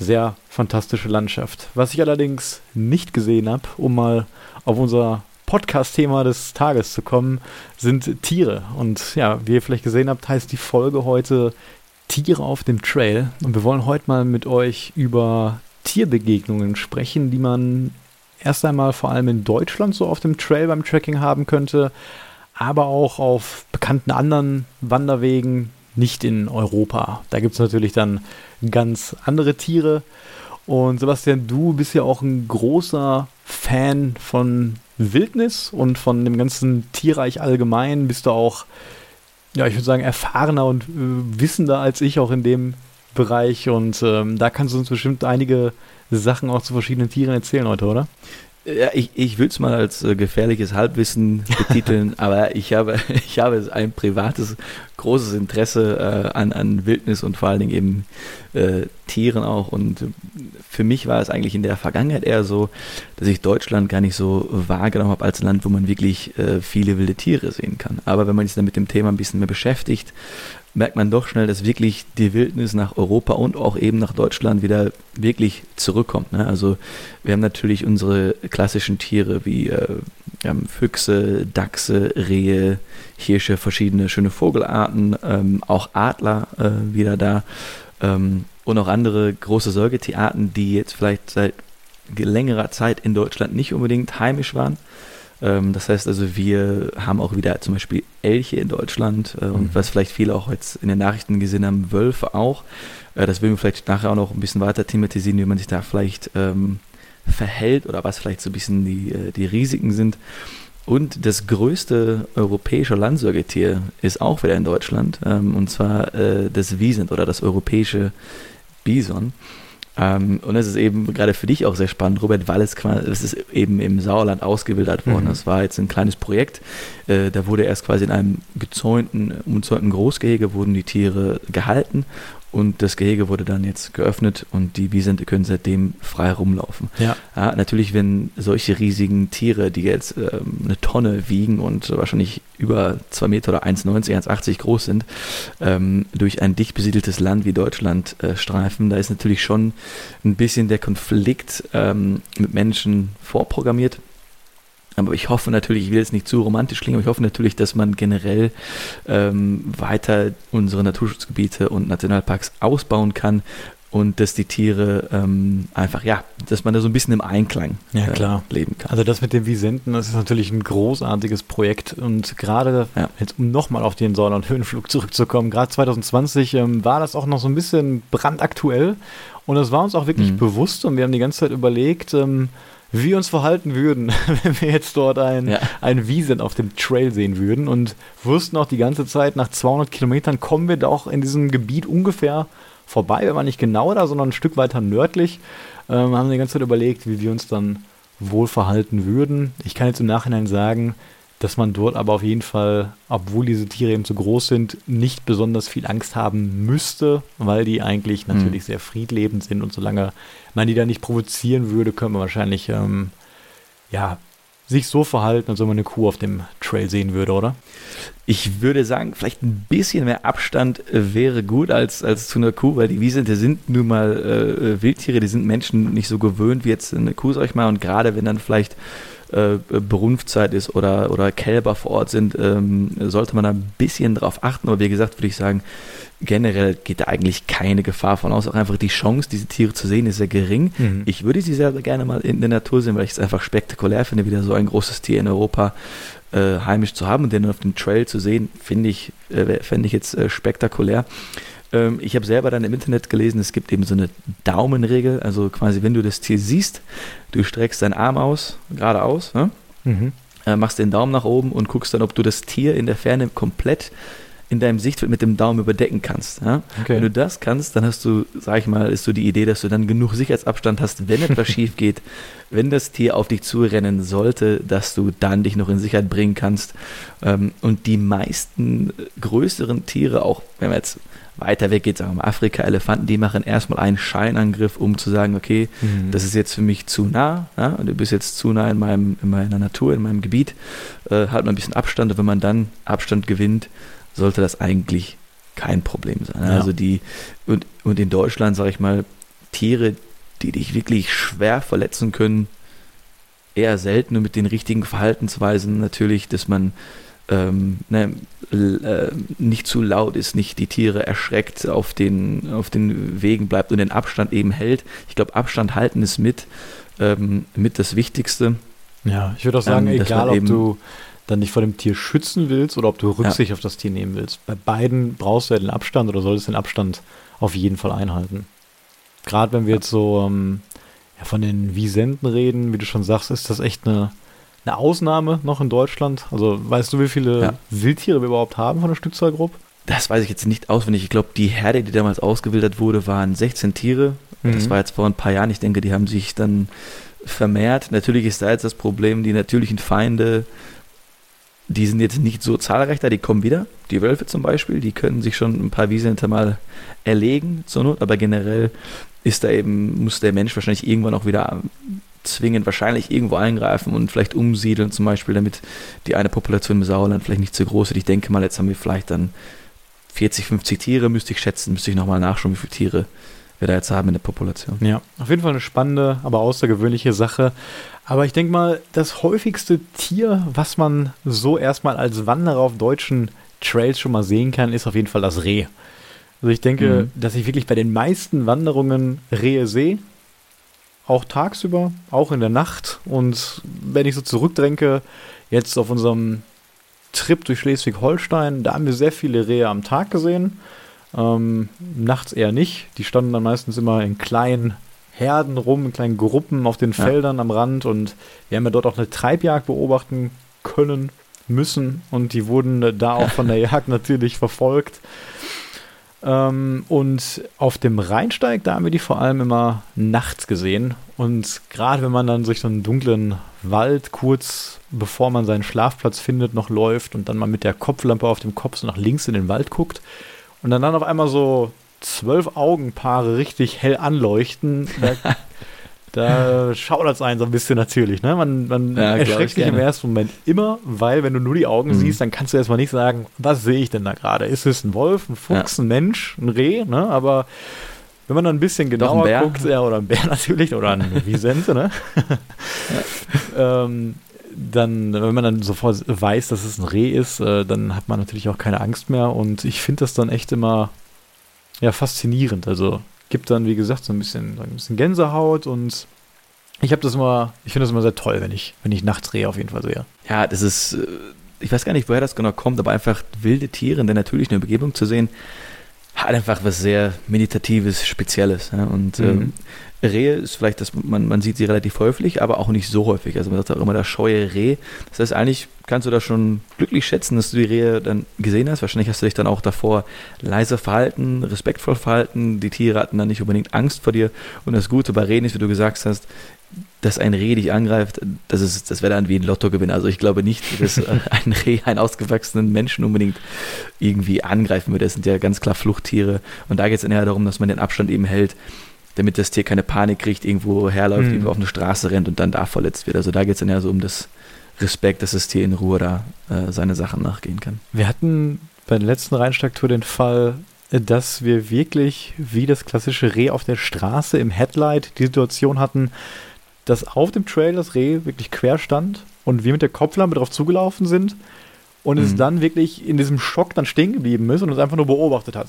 sehr fantastische Landschaft. Was ich allerdings nicht gesehen habe, um mal auf unser Podcast-Thema des Tages zu kommen, sind Tiere. Und ja, wie ihr vielleicht gesehen habt, heißt die Folge heute Tiere auf dem Trail. Und wir wollen heute mal mit euch über Tierbegegnungen sprechen, die man erst einmal vor allem in Deutschland so auf dem Trail beim Trekking haben könnte, aber auch auf bekannten anderen Wanderwegen, nicht in Europa. Da gibt es natürlich dann ganz andere Tiere. Und Sebastian, du bist ja auch ein großer Fan von Wildnis und von dem ganzen Tierreich allgemein. Bist du auch, ja, ich würde sagen, erfahrener und äh, wissender als ich auch in dem Bereich. Und ähm, da kannst du uns bestimmt einige Sachen auch zu verschiedenen Tieren erzählen heute, oder? Ja, ich, ich würde es mal als äh, gefährliches Halbwissen betiteln, aber ich habe, ich habe ein privates, großes Interesse äh, an, an Wildnis und vor allen Dingen eben äh, Tieren auch. Und für mich war es eigentlich in der Vergangenheit eher so, dass ich Deutschland gar nicht so wahrgenommen habe als Land, wo man wirklich äh, viele wilde Tiere sehen kann. Aber wenn man sich dann mit dem Thema ein bisschen mehr beschäftigt, merkt man doch schnell, dass wirklich die Wildnis nach Europa und auch eben nach Deutschland wieder wirklich zurückkommt. Ne? Also wir haben natürlich unsere klassischen Tiere wie äh, Füchse, Dachse, Rehe, Hirsche, verschiedene schöne Vogelarten, ähm, auch Adler äh, wieder da ähm, und auch andere große Säugetierarten, die jetzt vielleicht seit längerer Zeit in Deutschland nicht unbedingt heimisch waren. Ähm, das heißt also, wir haben auch wieder zum Beispiel Elche in Deutschland äh, und mhm. was vielleicht viele auch jetzt in den Nachrichten gesehen haben, Wölfe auch. Äh, das würden wir vielleicht nachher auch noch ein bisschen weiter thematisieren, wie man sich da vielleicht ähm, verhält oder was vielleicht so ein bisschen die, äh, die Risiken sind. Und das größte europäische Landsäugetier ist auch wieder in Deutschland, ähm, und zwar äh, das Wiesent oder das europäische Bison. Ähm, und es ist eben gerade für dich auch sehr spannend, Robert, weil es, quasi, es ist eben im Sauerland ausgewildert worden. Mhm. Das war jetzt ein kleines Projekt. Äh, da wurde erst quasi in einem gezäunten, umzäunten Großgehege wurden die Tiere gehalten und das Gehege wurde dann jetzt geöffnet und die Wiesente können seitdem frei rumlaufen. Ja. ja natürlich, wenn solche riesigen Tiere, die jetzt ähm, eine Tonne wiegen und wahrscheinlich über 2 Meter oder 1,90, 1,80 groß sind, ähm, durch ein dicht besiedeltes Land wie Deutschland äh, streifen, da ist natürlich schon ein bisschen der Konflikt ähm, mit Menschen vorprogrammiert. Aber ich hoffe natürlich, ich will jetzt nicht zu romantisch klingen, aber ich hoffe natürlich, dass man generell ähm, weiter unsere Naturschutzgebiete und Nationalparks ausbauen kann und dass die Tiere ähm, einfach, ja, dass man da so ein bisschen im Einklang ja, klar. Äh, leben kann. Also das mit den Visenten, das ist natürlich ein großartiges Projekt und gerade ja. jetzt um nochmal auf den Sauerland-Höhenflug zurückzukommen, gerade 2020 ähm, war das auch noch so ein bisschen brandaktuell und das war uns auch wirklich mhm. bewusst und wir haben die ganze Zeit überlegt, ähm, wie wir uns verhalten würden, wenn wir jetzt dort ein, ja. ein Wiesen auf dem Trail sehen würden und wussten auch die ganze Zeit, nach 200 Kilometern kommen wir doch in diesem Gebiet ungefähr vorbei. Wir waren nicht genau da, sondern ein Stück weiter nördlich. Ähm, haben die ganze Zeit überlegt, wie wir uns dann wohl verhalten würden. Ich kann jetzt im Nachhinein sagen, dass man dort aber auf jeden Fall, obwohl diese Tiere eben so groß sind, nicht besonders viel Angst haben müsste, weil die eigentlich hm. natürlich mhm. sehr friedlebend sind und solange man die da nicht provozieren würde, könnte man wahrscheinlich ähm, ja, sich so verhalten, als wenn man eine Kuh auf dem Trail sehen würde, oder? Ich würde sagen, vielleicht ein bisschen mehr Abstand äh, wäre gut als, als zu einer Kuh, weil die Wiesente sind nun mal äh, Wildtiere, die sind Menschen nicht so gewöhnt wie jetzt eine Kuh, sag ich mal. Und gerade wenn dann vielleicht äh, Berunftzeit ist oder, oder Kälber vor Ort sind, ähm, sollte man da ein bisschen drauf achten. Aber wie gesagt, würde ich sagen, generell geht da eigentlich keine Gefahr von aus. Auch einfach die Chance, diese Tiere zu sehen, ist sehr gering. Mhm. Ich würde sie selber gerne mal in der Natur sehen, weil ich es einfach spektakulär finde, wieder so ein großes Tier in Europa äh, heimisch zu haben und den auf dem Trail zu sehen, finde ich, äh, fände ich jetzt äh, spektakulär. Ähm, ich habe selber dann im Internet gelesen, es gibt eben so eine Daumenregel, also quasi, wenn du das Tier siehst, du streckst deinen Arm aus, geradeaus, ne? mhm. Äh, machst den Daumen nach oben und guckst dann, ob du das Tier in der Ferne komplett in deinem Sichtfeld mit dem Daumen überdecken kannst. Ja? Okay. Wenn du das kannst, dann hast du, sag ich mal, ist so die Idee, dass du dann genug Sicherheitsabstand hast, wenn etwas schief geht, wenn das Tier auf dich zurennen sollte, dass du dann dich noch in Sicherheit bringen kannst. Ähm, und die meisten größeren Tiere, auch wenn wir jetzt weiter weg geht, sagen wir mal Afrika, Elefanten, die machen erstmal einen Scheinangriff, um zu sagen, okay, Mhm. das ist jetzt für mich zu nah, ja, du bist jetzt zu nah in, meinem, in meiner Natur, in meinem Gebiet, äh, halt mal ein bisschen Abstand und wenn man dann Abstand gewinnt, sollte das eigentlich kein Problem sein. Ja. Also die, und, und in Deutschland, sage ich mal, Tiere, die dich wirklich schwer verletzen können, eher selten und mit den richtigen Verhaltensweisen natürlich, dass man ähm, ne, äh, nicht zu laut ist, nicht die Tiere erschreckt auf den, auf den Wegen bleibt und den Abstand eben hält. Ich glaube, Abstand halten ist mit, ähm, mit das Wichtigste. Ja, ich würde auch sagen, Ähm, egal ob du dann dich vor dem Tier schützen willst oder ob du Rücksicht auf das Tier nehmen willst. Bei beiden brauchst du ja den Abstand oder solltest den Abstand auf jeden Fall einhalten. Gerade wenn wir jetzt so ähm, ja, von den Wiesenten reden, wie du schon sagst, ist das echt eine, eine Ausnahme noch in Deutschland. Also weißt du, wie viele Ja. Wildtiere wir überhaupt haben von der Stückzahlgruppe? Das weiß ich jetzt nicht auswendig. Ich glaube, die Herde, die damals ausgewildert wurde, waren 16 Tiere. Das Mhm. war jetzt vor ein paar Jahren. Ich denke, die haben sich dann vermehrt. Natürlich ist da jetzt das Problem, die natürlichen Feinde, die sind jetzt nicht so zahlreich da, die kommen wieder. Die Wölfe zum Beispiel, die können sich schon ein paar Wiesente mal erlegen zur Not, aber generell ist da eben, muss der Mensch wahrscheinlich irgendwann auch wieder zwingend wahrscheinlich irgendwo eingreifen und vielleicht umsiedeln zum Beispiel, damit die eine Population im Sauerland vielleicht nicht zu groß wird. Ich denke mal, jetzt haben wir vielleicht dann 40, 50 Tiere, müsste ich schätzen, müsste ich nochmal nachschauen, wie viele Tiere wir da jetzt haben in der Population. Ja, auf jeden Fall eine spannende, aber außergewöhnliche Sache. Aber ich denke mal, das häufigste Tier, was man so erstmal als Wanderer auf deutschen Trails schon mal sehen kann, ist auf jeden Fall das Reh. Also ich denke, Mhm. dass ich wirklich bei den meisten Wanderungen Rehe sehe. Auch tagsüber, auch in der Nacht. Und wenn ich so zurückdenke, jetzt auf unserem Trip durch Schleswig-Holstein, da haben wir sehr viele Rehe am Tag gesehen. Ähm, nachts eher nicht. Die standen dann meistens immer in kleinen Herden rum, in kleinen Gruppen auf den Ja. Feldern am Rand. Und wir haben ja dort auch eine Treibjagd beobachten können, müssen. Und die wurden da auch von der Jagd natürlich verfolgt. Ähm, und auf dem Rheinsteig, da haben wir die vor allem immer nachts gesehen. Und gerade wenn man dann durch so einen dunklen Wald kurz bevor man seinen Schlafplatz findet, noch läuft und dann mal mit der Kopflampe auf dem Kopf so nach links in den Wald guckt und dann, dann auf einmal so zwölf Augenpaare richtig hell anleuchten, da, da schaudert es einen so ein bisschen natürlich. Ne? Man, man Ja, erschreckt sich im ersten Moment immer, weil wenn du nur die Augen Mhm. siehst, dann kannst du erstmal nicht sagen, was sehe ich denn da gerade? Ist es ein Wolf, ein Fuchs, ein Mensch, ein Reh? Ne? Aber wenn man dann ein bisschen ein genauer Bär. guckt, ja, oder ein Bär natürlich, oder ein Wiesente, ne? ähm, dann, wenn man dann sofort weiß, dass es ein Reh ist, äh, dann hat man natürlich auch keine Angst mehr. Und ich finde das dann echt immer ja, faszinierend. Also gibt dann, wie gesagt, so ein bisschen, so ein bisschen Gänsehaut und ich habe das immer, ich finde das immer sehr toll, wenn ich, wenn ich nachts Rehe auf jeden Fall sehe. Ja, das ist, äh, ich weiß gar nicht, woher das genau kommt, aber einfach wilde Tiere in der natürlichen Umgebung zu sehen, hat einfach was sehr Meditatives, Spezielles. Ja? Und Mhm. ähm, Rehe ist vielleicht, dass man, man sieht sie relativ häufig, aber auch nicht so häufig. Also man sagt auch immer das scheue Reh. Das heißt, eigentlich kannst du da schon glücklich schätzen, dass du die Rehe dann gesehen hast. Wahrscheinlich hast du dich dann auch davor leise verhalten, respektvoll verhalten. Die Tiere hatten dann nicht unbedingt Angst vor dir. Und das Gute bei Rehen ist, wie du gesagt hast, dass ein Reh dich angreift, das, ist, das wäre dann wie ein Lottogewinn. Also ich glaube nicht, dass ein Reh einen ausgewachsenen Menschen unbedingt irgendwie angreifen würde. Das sind ja ganz klar Fluchttiere. Und da geht es dann eher darum, dass man den Abstand eben hält, damit das Tier keine Panik kriegt, irgendwo herläuft, Mhm. irgendwo auf eine Straße rennt und dann da verletzt wird. Also da geht es dann eher so um das Respekt, dass das Tier in Ruhe da äh, seine Sachen nachgehen kann. Wir hatten bei der letzten Rheinsteigtour den Fall, äh, dass wir wirklich wie das klassische Reh auf der Straße im Headlight die Situation hatten, dass auf dem Trail das Reh wirklich quer stand und wir mit der Kopflampe drauf zugelaufen sind und es Mhm. dann wirklich in diesem Schock dann stehen geblieben ist und uns einfach nur beobachtet hat.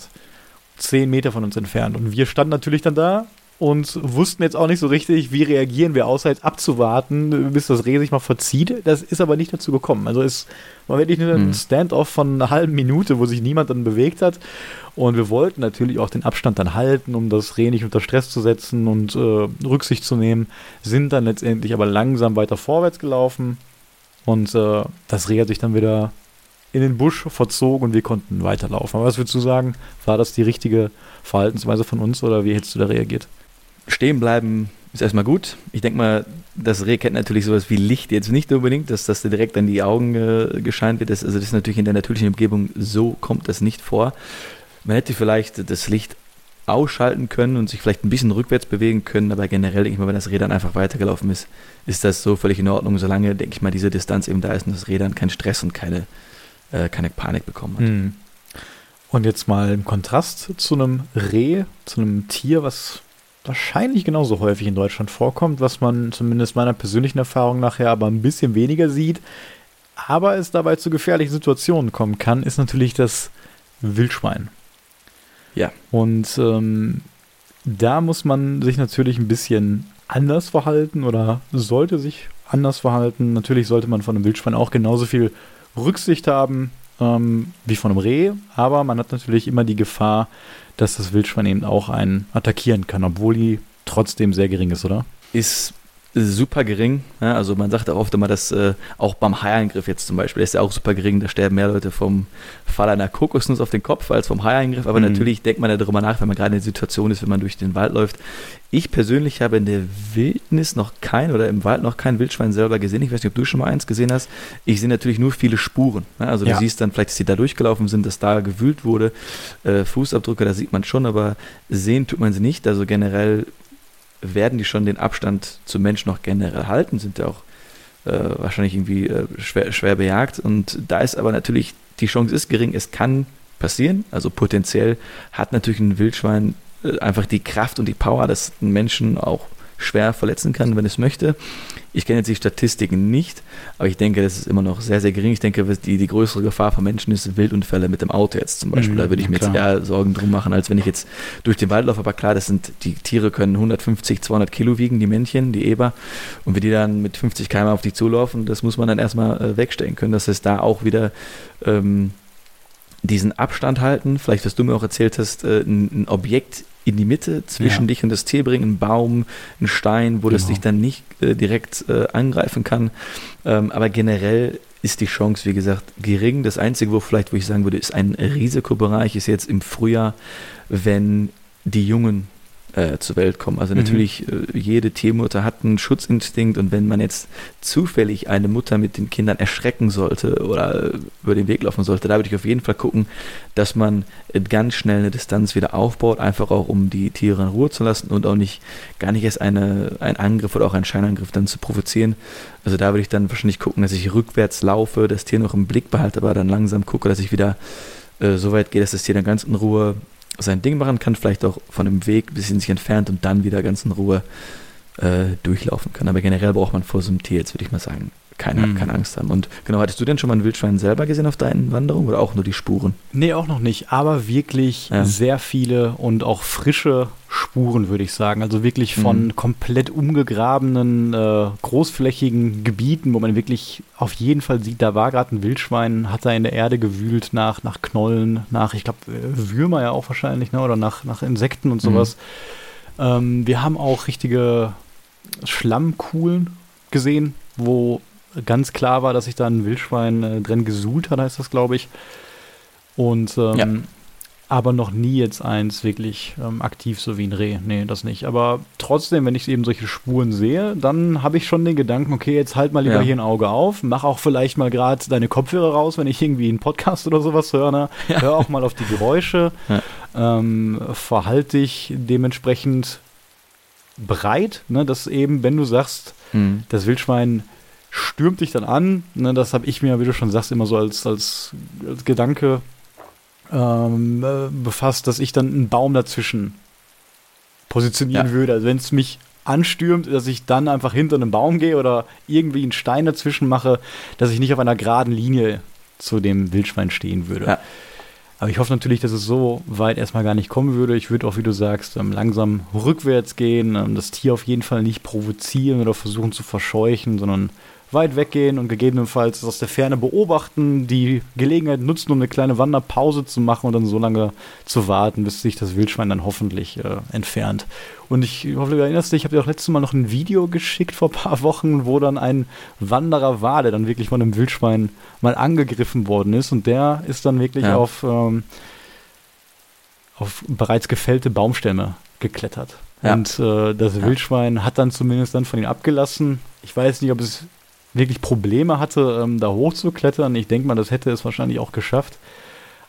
Zehn Meter von uns entfernt. Und wir standen natürlich dann da und wussten jetzt auch nicht so richtig, wie reagieren wir, außer jetzt abzuwarten, bis das Reh sich mal verzieht. Das ist aber nicht dazu gekommen. Also es war wirklich nur ein Mhm. Stand-off von einer halben Minute, wo sich niemand dann bewegt hat. Und wir wollten natürlich auch den Abstand dann halten, um das Reh nicht unter Stress zu setzen und äh, Rücksicht zu nehmen. Sind dann letztendlich aber langsam weiter vorwärts gelaufen. Und äh, das Reh hat sich dann wieder in den Busch verzogen und wir konnten weiterlaufen. Aber was würdest du sagen, war das die richtige Verhaltensweise von uns oder wie hättest du da reagiert? Stehen bleiben ist erstmal gut. Ich denke mal, das Reh kennt natürlich sowas wie Licht jetzt nicht unbedingt, dass das direkt an die Augen äh, gescheint wird. Das, also das ist natürlich in der natürlichen Umgebung, so kommt das nicht vor. Man hätte vielleicht das Licht ausschalten können und sich vielleicht ein bisschen rückwärts bewegen können, aber generell, denke ich mal, wenn das Reh dann einfach weitergelaufen ist, ist das so völlig in Ordnung, solange, denke ich mal, diese Distanz eben da ist und das Reh dann keinen Stress und keine, äh, keine Panik bekommen hat. Mhm. Und jetzt mal im Kontrast zu einem Reh, zu einem Tier, was wahrscheinlich genauso häufig in Deutschland vorkommt, was man zumindest meiner persönlichen Erfahrung nachher aber ein bisschen weniger sieht, aber es dabei zu gefährlichen Situationen kommen kann, ist natürlich das Wildschwein. Ja. Und ähm, da muss man sich natürlich ein bisschen anders verhalten oder sollte sich anders verhalten. Natürlich sollte man von einem Wildschwein auch genauso viel Rücksicht haben ähm, wie von einem Reh, aber man hat natürlich immer die Gefahr, dass das Wildschwein eben auch einen attackieren kann, obwohl die trotzdem sehr gering ist, oder? Ist super gering. Ja, also man sagt auch oft immer, dass äh, auch beim Haiangriff jetzt zum Beispiel, der ist ja auch super gering, da sterben mehr Leute vom Fall einer Kokosnuss auf den Kopf als vom Haiangriff. Aber mhm. natürlich denkt man ja darüber nach, wenn man gerade in der Situation ist, wenn man durch den Wald läuft. Ich persönlich habe in der Wildnis noch kein oder im Wald noch kein Wildschwein selber gesehen. Ich weiß nicht, ob du schon mal eins gesehen hast. Ich sehe natürlich nur viele Spuren. Ja, also du ja. siehst dann vielleicht, dass sie da durchgelaufen sind, dass da gewühlt wurde. Äh, Fußabdrücke, da sieht man schon, aber sehen tut man sie nicht. Also generell werden die schon den Abstand zum Mensch noch generell halten, sind ja auch äh, wahrscheinlich irgendwie äh, schwer, schwer bejagt. Und da ist aber natürlich, die Chance ist gering, es kann passieren. Also potenziell hat natürlich ein Wildschwein äh, einfach die Kraft und die Power, dass ein Menschen auch schwer verletzen kann, wenn es möchte. Ich kenne jetzt die Statistiken nicht, aber ich denke, das ist immer noch sehr, sehr gering. Ich denke, die, die größere Gefahr von Menschen ist Wildunfälle mit dem Auto jetzt zum Beispiel. Mhm, da würde ich mir klar. jetzt eher Sorgen drum machen, als wenn ich jetzt durch den Wald laufe. Aber klar, das sind, die Tiere können 150, 200 Kilo wiegen, die Männchen, die Eber. Und wenn die dann mit 50 km auf dich zulaufen, das muss man dann erstmal äh, wegstellen können. Das heißt, da auch wieder ähm, diesen Abstand halten. Vielleicht, was du mir auch erzählt hast, äh, ein Objekt in die Mitte zwischen ja. dich und das Tier bringen, ein Baum, ein Stein, wo genau. das dich dann nicht äh, direkt äh, angreifen kann. Ähm, aber generell ist die Chance, wie gesagt, gering. Das Einzige, wo vielleicht, wo ich sagen würde, ist ein Risikobereich, ist jetzt im Frühjahr, wenn die Jungen äh, zur Welt kommen. Also mhm. natürlich, äh, jede Tiermutter hat einen Schutzinstinkt und wenn man jetzt zufällig eine Mutter mit den Kindern erschrecken sollte oder über den Weg laufen sollte, da würde ich auf jeden Fall gucken, dass man ganz schnell eine Distanz wieder aufbaut, einfach auch um die Tiere in Ruhe zu lassen und auch nicht gar nicht erst eine, einen Angriff oder auch einen Scheinangriff dann zu provozieren. Also da würde ich dann wahrscheinlich gucken, dass ich rückwärts laufe, das Tier noch im Blick behalte, aber dann langsam gucke, dass ich wieder äh, so weit gehe, dass das Tier dann ganz in Ruhe sein Ding machen kann, vielleicht auch von dem Weg ein bisschen sich entfernt und dann wieder ganz in Ruhe äh, durchlaufen kann. Aber generell braucht man vor so einem Tier jetzt, würde ich mal sagen, keine, mhm. keine Angst haben. Und genau, hattest du denn schon mal ein Wildschwein selber gesehen auf deinen Wanderungen oder auch nur die Spuren? Nee, auch noch nicht, aber wirklich ja. sehr viele und auch frische Spuren, würde ich sagen. Also wirklich von mhm. komplett umgegrabenen, äh, großflächigen Gebieten, wo man wirklich auf jeden Fall sieht, da war gerade ein Wildschwein, hat da in der Erde gewühlt nach, nach Knollen, nach, ich glaube, Würmer ja auch wahrscheinlich, ne? oder nach, nach Insekten und mhm. sowas. Mhm. Ähm, wir haben auch richtige Schlammkuhlen gesehen, wo ganz klar war, dass sich da ein Wildschwein äh, drin gesuhlt hat, heißt das, glaube ich. Und ähm, ja. aber noch nie jetzt eins wirklich ähm, aktiv, so wie ein Reh. Nee, das nicht. Aber trotzdem, wenn ich eben solche Spuren sehe, dann habe ich schon den Gedanken, okay, jetzt halt mal lieber ja. hier ein Auge auf, mach auch vielleicht mal gerade deine Kopfhörer raus, wenn ich irgendwie einen Podcast oder sowas höre. Ne? Ja. Hör auch mal auf die Geräusche. Ähm, verhalte dich dementsprechend breit, ne? dass eben, wenn du sagst, mhm. das Wildschwein stürmt dich dann an. Ne, das habe ich mir, wie du schon sagst, immer so als, als, als Gedanke ähm, äh, befasst, dass ich dann einen Baum dazwischen positionieren ja. würde. Also wenn es mich anstürmt, dass ich dann einfach hinter einem Baum gehe oder irgendwie einen Stein dazwischen mache, dass ich nicht auf einer geraden Linie zu dem Wildschwein stehen würde. Ja. Aber ich hoffe natürlich, dass es so weit erstmal gar nicht kommen würde. Ich würde auch, wie du sagst, ähm, langsam rückwärts gehen, ähm, das Tier auf jeden Fall nicht provozieren oder versuchen zu verscheuchen, sondern weit weggehen und gegebenenfalls aus der Ferne beobachten, die Gelegenheit nutzen, um eine kleine Wanderpause zu machen und dann so lange zu warten, bis sich das Wildschwein dann hoffentlich äh, entfernt. Und ich hoffe, du erinnerst dich, ich habe dir auch letztes Mal noch ein Video geschickt vor ein paar Wochen, wo dann ein Wanderer war, der dann wirklich von einem Wildschwein mal angegriffen worden ist und der ist dann wirklich ja. auf, ähm, auf bereits gefällte Baumstämme geklettert. Ja. Und äh, das. Wildschwein hat dann zumindest dann von ihm abgelassen. Ich weiß nicht, ob es wirklich Probleme hatte, ähm, da hochzuklettern. Ich denke mal, das hätte es wahrscheinlich auch geschafft.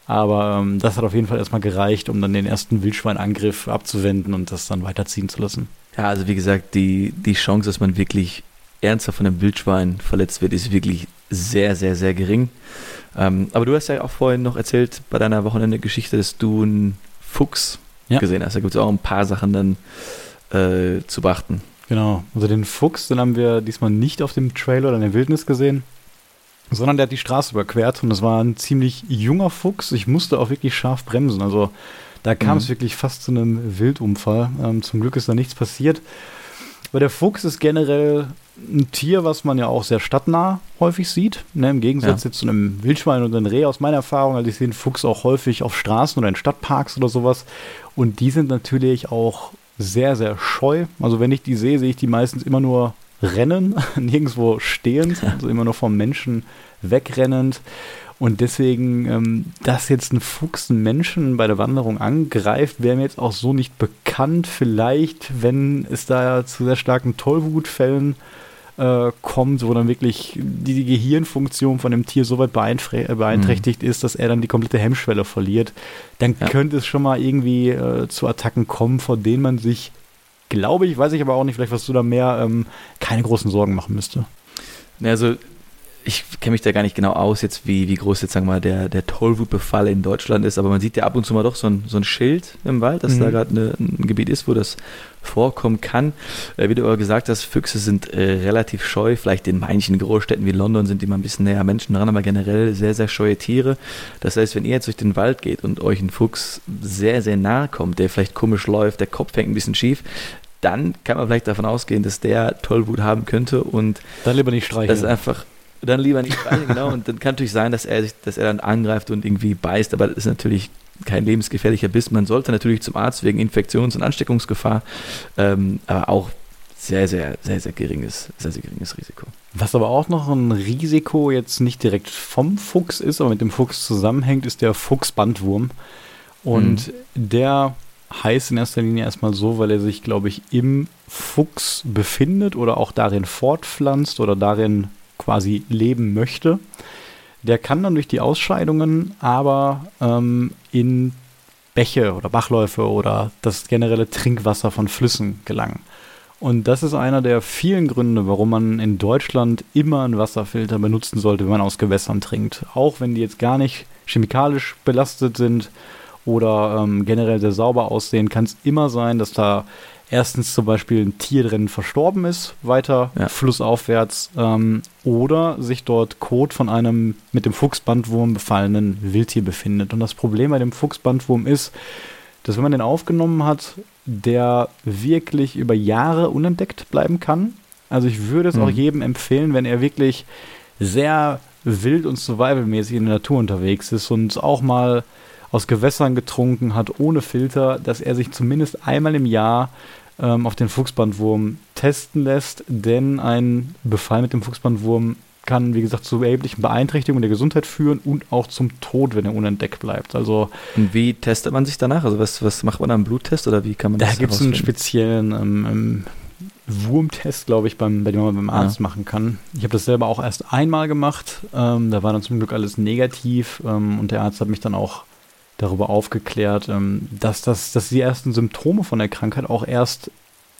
Aber ähm, das hat auf jeden Fall erstmal gereicht, um dann den ersten Wildschweinangriff abzuwenden und das dann weiterziehen zu lassen. Ja, also wie gesagt, die, die Chance, dass man wirklich ernsthaft von einem Wildschwein verletzt wird, ist wirklich sehr, sehr, sehr gering. Ähm, aber du hast ja auch vorhin noch erzählt bei deiner Wochenende-Geschichte, dass du einen Fuchs ja. gesehen hast. Da gibt es auch ein paar Sachen dann äh, zu beachten. Genau, also den Fuchs, den haben wir diesmal nicht auf dem Trailer oder in der Wildnis gesehen, sondern der hat die Straße überquert und das war ein ziemlich junger Fuchs. Ich musste auch wirklich scharf bremsen. Also da kam es mhm. wirklich fast zu einem Wildunfall. Ähm, zum Glück ist da nichts passiert. Aber der Fuchs ist generell ein Tier, was man ja auch sehr stadtnah häufig sieht. Ne, Im Gegensatz ja. jetzt zu einem Wildschwein oder einem Reh aus meiner Erfahrung. Also ich sehe den Fuchs auch häufig auf Straßen oder in Stadtparks oder sowas. Und die sind natürlich auch sehr, sehr scheu. Also wenn ich die sehe, sehe ich die meistens immer nur rennen, nirgendwo stehend, also immer nur vom Menschen wegrennend. Und deswegen, ähm, dass jetzt ein Fuchs einen Menschen bei der Wanderung angreift, wäre mir jetzt auch so nicht bekannt. Vielleicht, wenn es da zu sehr starken Tollwutfällen äh, kommt, wo dann wirklich die, die, Gehirnfunktion von dem Tier so weit äh, beeinträchtigt mhm. ist, dass er dann die komplette Hemmschwelle verliert, dann ja. könnte es schon mal irgendwie äh, zu Attacken kommen, vor denen man sich, glaube ich, weiß ich aber auch nicht, vielleicht was du da mehr, ähm, keine großen Sorgen machen müsste. Also ich kenne mich da gar nicht genau aus, jetzt wie, wie groß jetzt sagen wir mal der, der Tollwutbefall in Deutschland ist, aber man sieht ja ab und zu mal doch so ein, so ein Schild im Wald, dass mhm. da gerade ein Gebiet ist, wo das vorkommen kann. Äh, wie du aber gesagt hast, Füchse sind äh, relativ scheu, vielleicht in manchen Großstädten wie London sind die mal ein bisschen näher Menschen dran, aber generell sehr, sehr scheue Tiere. Das heißt, wenn ihr jetzt durch den Wald geht und euch ein Fuchs sehr, sehr nahe kommt, der vielleicht komisch läuft, der Kopf hängt ein bisschen schief, dann kann man vielleicht davon ausgehen, dass der Tollwut haben könnte und dann lieber nicht streichen. Das ist einfach dann lieber nicht rein, genau. Und dann kann natürlich sein, dass er, sich, dass er dann angreift und irgendwie beißt, aber das ist natürlich kein lebensgefährlicher Biss. Man sollte natürlich zum Arzt wegen Infektions- und Ansteckungsgefahr, ähm, aber auch sehr, sehr, sehr, sehr geringes, sehr, sehr geringes Risiko. Was aber auch noch ein Risiko jetzt nicht direkt vom Fuchs ist, aber mit dem Fuchs zusammenhängt, ist der Fuchsbandwurm. Und mhm. der heißt in erster Linie erstmal so, weil er sich, glaube ich, im Fuchs befindet oder auch darin fortpflanzt oder darin quasi leben möchte, der kann dann durch die Ausscheidungen aber ähm, in Bäche oder Bachläufe oder das generelle Trinkwasser von Flüssen gelangen. Und das ist einer der vielen Gründe, warum man in Deutschland immer einen Wasserfilter benutzen sollte, wenn man aus Gewässern trinkt. Auch wenn die jetzt gar nicht chemikalisch belastet sind oder ähm, generell sehr sauber aussehen, kann es immer sein, dass da erstens zum Beispiel ein Tier drin verstorben ist, weiter ja. flussaufwärts, ähm, oder sich dort Kot von einem mit dem Fuchsbandwurm befallenen Wildtier befindet. Und das Problem bei dem Fuchsbandwurm ist, dass wenn man den aufgenommen hat, der wirklich über Jahre unentdeckt bleiben kann. Also ich würde es mhm. auch jedem empfehlen, wenn er wirklich sehr wild und survivalmäßig in der Natur unterwegs ist und auch mal aus Gewässern getrunken hat, ohne Filter, dass er sich zumindest einmal im Jahr ähm, auf den Fuchsbandwurm testen lässt, denn ein Befall mit dem Fuchsbandwurm kann, wie gesagt, zu erheblichen Beeinträchtigungen der Gesundheit führen und auch zum Tod, wenn er unentdeckt bleibt. Also und wie testet man sich danach? Also was, was macht man da? Einen Bluttest oder wie kann man da das Da gibt es einen speziellen ähm, ähm, Wurmtest, glaube ich, beim, bei dem man beim Arzt ja. machen kann. Ich habe das selber auch erst einmal gemacht. Ähm, da war dann zum Glück alles negativ ähm, und der Arzt hat mich dann auch darüber aufgeklärt, ähm, dass, das, dass die ersten Symptome von der Krankheit auch erst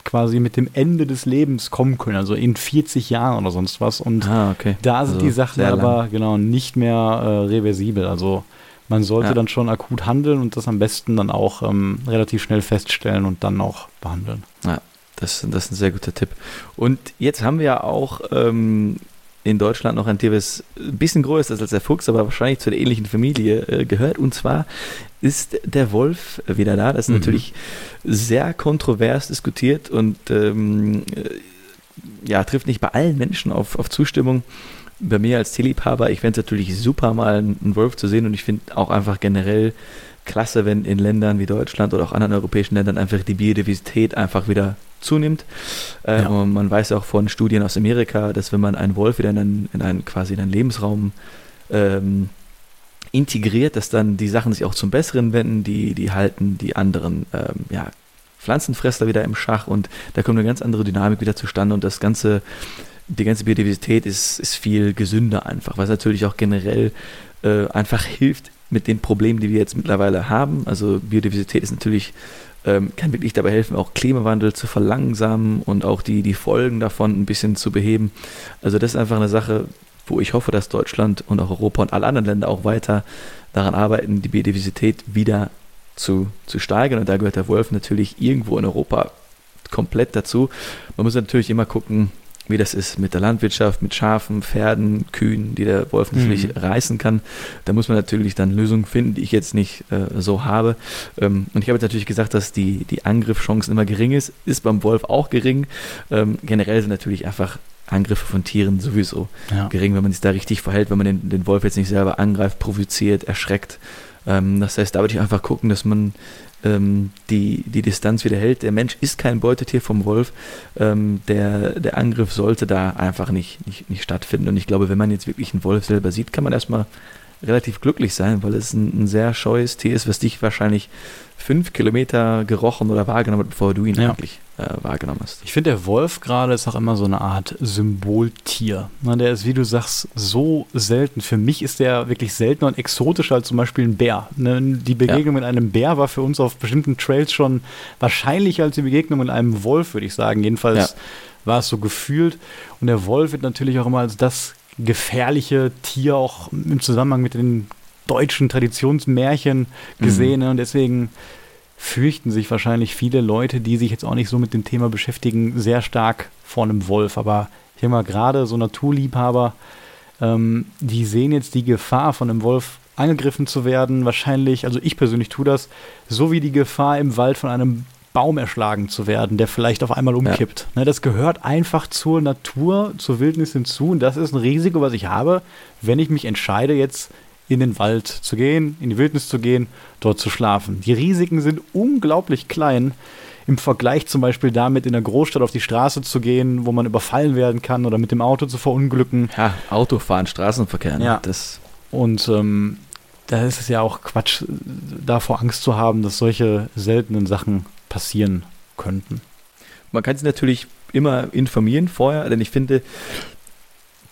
quasi mit dem Ende des Lebens kommen können, also in 40 Jahren oder sonst was. Und ah, okay. da sind also die Sachen aber genau nicht mehr äh, reversibel. Also man sollte ja. dann schon akut handeln und das am besten dann auch ähm, relativ schnell feststellen und dann auch behandeln. Ja, das, das ist ein sehr guter Tipp. Und jetzt haben wir ja auch ähm, in Deutschland noch ein Tier, das ein bisschen größer ist als der Fuchs, aber wahrscheinlich zu der ähnlichen Familie äh, gehört. Und zwar ist der Wolf wieder da. Das ist mhm. natürlich sehr kontrovers diskutiert und ähm, ja, trifft nicht bei allen Menschen auf, auf Zustimmung. Bei mir als Tierliebhaber, ich fände es natürlich super, mal einen Wolf zu sehen und ich finde auch einfach generell klasse, wenn in Ländern wie Deutschland oder auch anderen europäischen Ländern einfach die Biodiversität einfach wieder zunimmt. Äh, ja. man weiß auch von Studien aus Amerika, dass wenn man einen Wolf wieder in einen, in einen quasi in einen Lebensraum ähm, integriert, dass dann die Sachen sich auch zum Besseren wenden, die, die halten die anderen ähm, ja, Pflanzenfresser wieder im Schach und da kommt eine ganz andere Dynamik wieder zustande und das ganze, die ganze Biodiversität ist, ist viel gesünder einfach, was natürlich auch generell äh, einfach hilft mit den Problemen, die wir jetzt mittlerweile haben. Also Biodiversität ist natürlich ähm, kann wirklich dabei helfen, auch Klimawandel zu verlangsamen und auch die, die Folgen davon ein bisschen zu beheben. Also das ist einfach eine Sache, wo ich hoffe, dass Deutschland und auch Europa und alle anderen Länder auch weiter daran arbeiten, die Biodiversität wieder zu, zu steigern. Und da gehört der Wolf natürlich irgendwo in Europa komplett dazu. Man muss natürlich immer gucken, wie das ist mit der Landwirtschaft, mit Schafen, Pferden, Kühen, die der Wolf natürlich mhm. reißen kann. Da muss man natürlich dann Lösungen finden, die ich jetzt nicht äh, so habe. Ähm, und ich habe jetzt natürlich gesagt, dass die, die Angriffschancen immer gering ist. Ist beim Wolf auch gering. Ähm, generell sind natürlich einfach Angriffe von Tieren sowieso ja. gering, wenn man sich da richtig verhält, wenn man den, den Wolf jetzt nicht selber angreift, provoziert, erschreckt. Ähm, das heißt, da würde ich einfach gucken, dass man ähm, die, die Distanz wieder hält. Der Mensch ist kein Beutetier vom Wolf. Ähm, der, der Angriff sollte da einfach nicht, nicht, nicht stattfinden. Und ich glaube, wenn man jetzt wirklich einen Wolf selber sieht, kann man erstmal relativ glücklich sein, weil es ein, ein sehr scheues Tier ist, was dich wahrscheinlich fünf Kilometer gerochen oder wahrgenommen hat, bevor du ihn ja. eigentlich äh, wahrgenommen hast. Ich finde, der Wolf gerade ist auch immer so eine Art Symboltier. Na, der ist, wie du sagst, so selten. Für mich ist der wirklich seltener und exotischer als zum Beispiel ein Bär. Ne, die Begegnung ja. mit einem Bär war für uns auf bestimmten Trails schon wahrscheinlicher als die Begegnung mit einem Wolf, würde ich sagen. Jedenfalls ja. war es so gefühlt. Und der Wolf wird natürlich auch immer als das gefährliche Tier auch im Zusammenhang mit den deutschen Traditionsmärchen gesehen. Mhm. Und deswegen fürchten sich wahrscheinlich viele Leute, die sich jetzt auch nicht so mit dem Thema beschäftigen, sehr stark vor einem Wolf. Aber ich denke mal, gerade so Naturliebhaber, ähm, die sehen jetzt die Gefahr von einem Wolf angegriffen zu werden. Wahrscheinlich, also ich persönlich tue das, so wie die Gefahr im Wald von einem Baum erschlagen zu werden, der vielleicht auf einmal umkippt. Ja. Ne, das gehört einfach zur Natur, zur Wildnis hinzu. Und das ist ein Risiko, was ich habe, wenn ich mich entscheide, jetzt in den Wald zu gehen, in die Wildnis zu gehen, dort zu schlafen. Die Risiken sind unglaublich klein im Vergleich zum Beispiel damit, in der Großstadt auf die Straße zu gehen, wo man überfallen werden kann oder mit dem Auto zu verunglücken. Ja, Autofahren, Straßenverkehr. Ne? Ja. Das Und ähm, da ist es ja auch Quatsch, davor Angst zu haben, dass solche seltenen Sachen passieren könnten. Man kann sich natürlich immer informieren vorher, denn ich finde,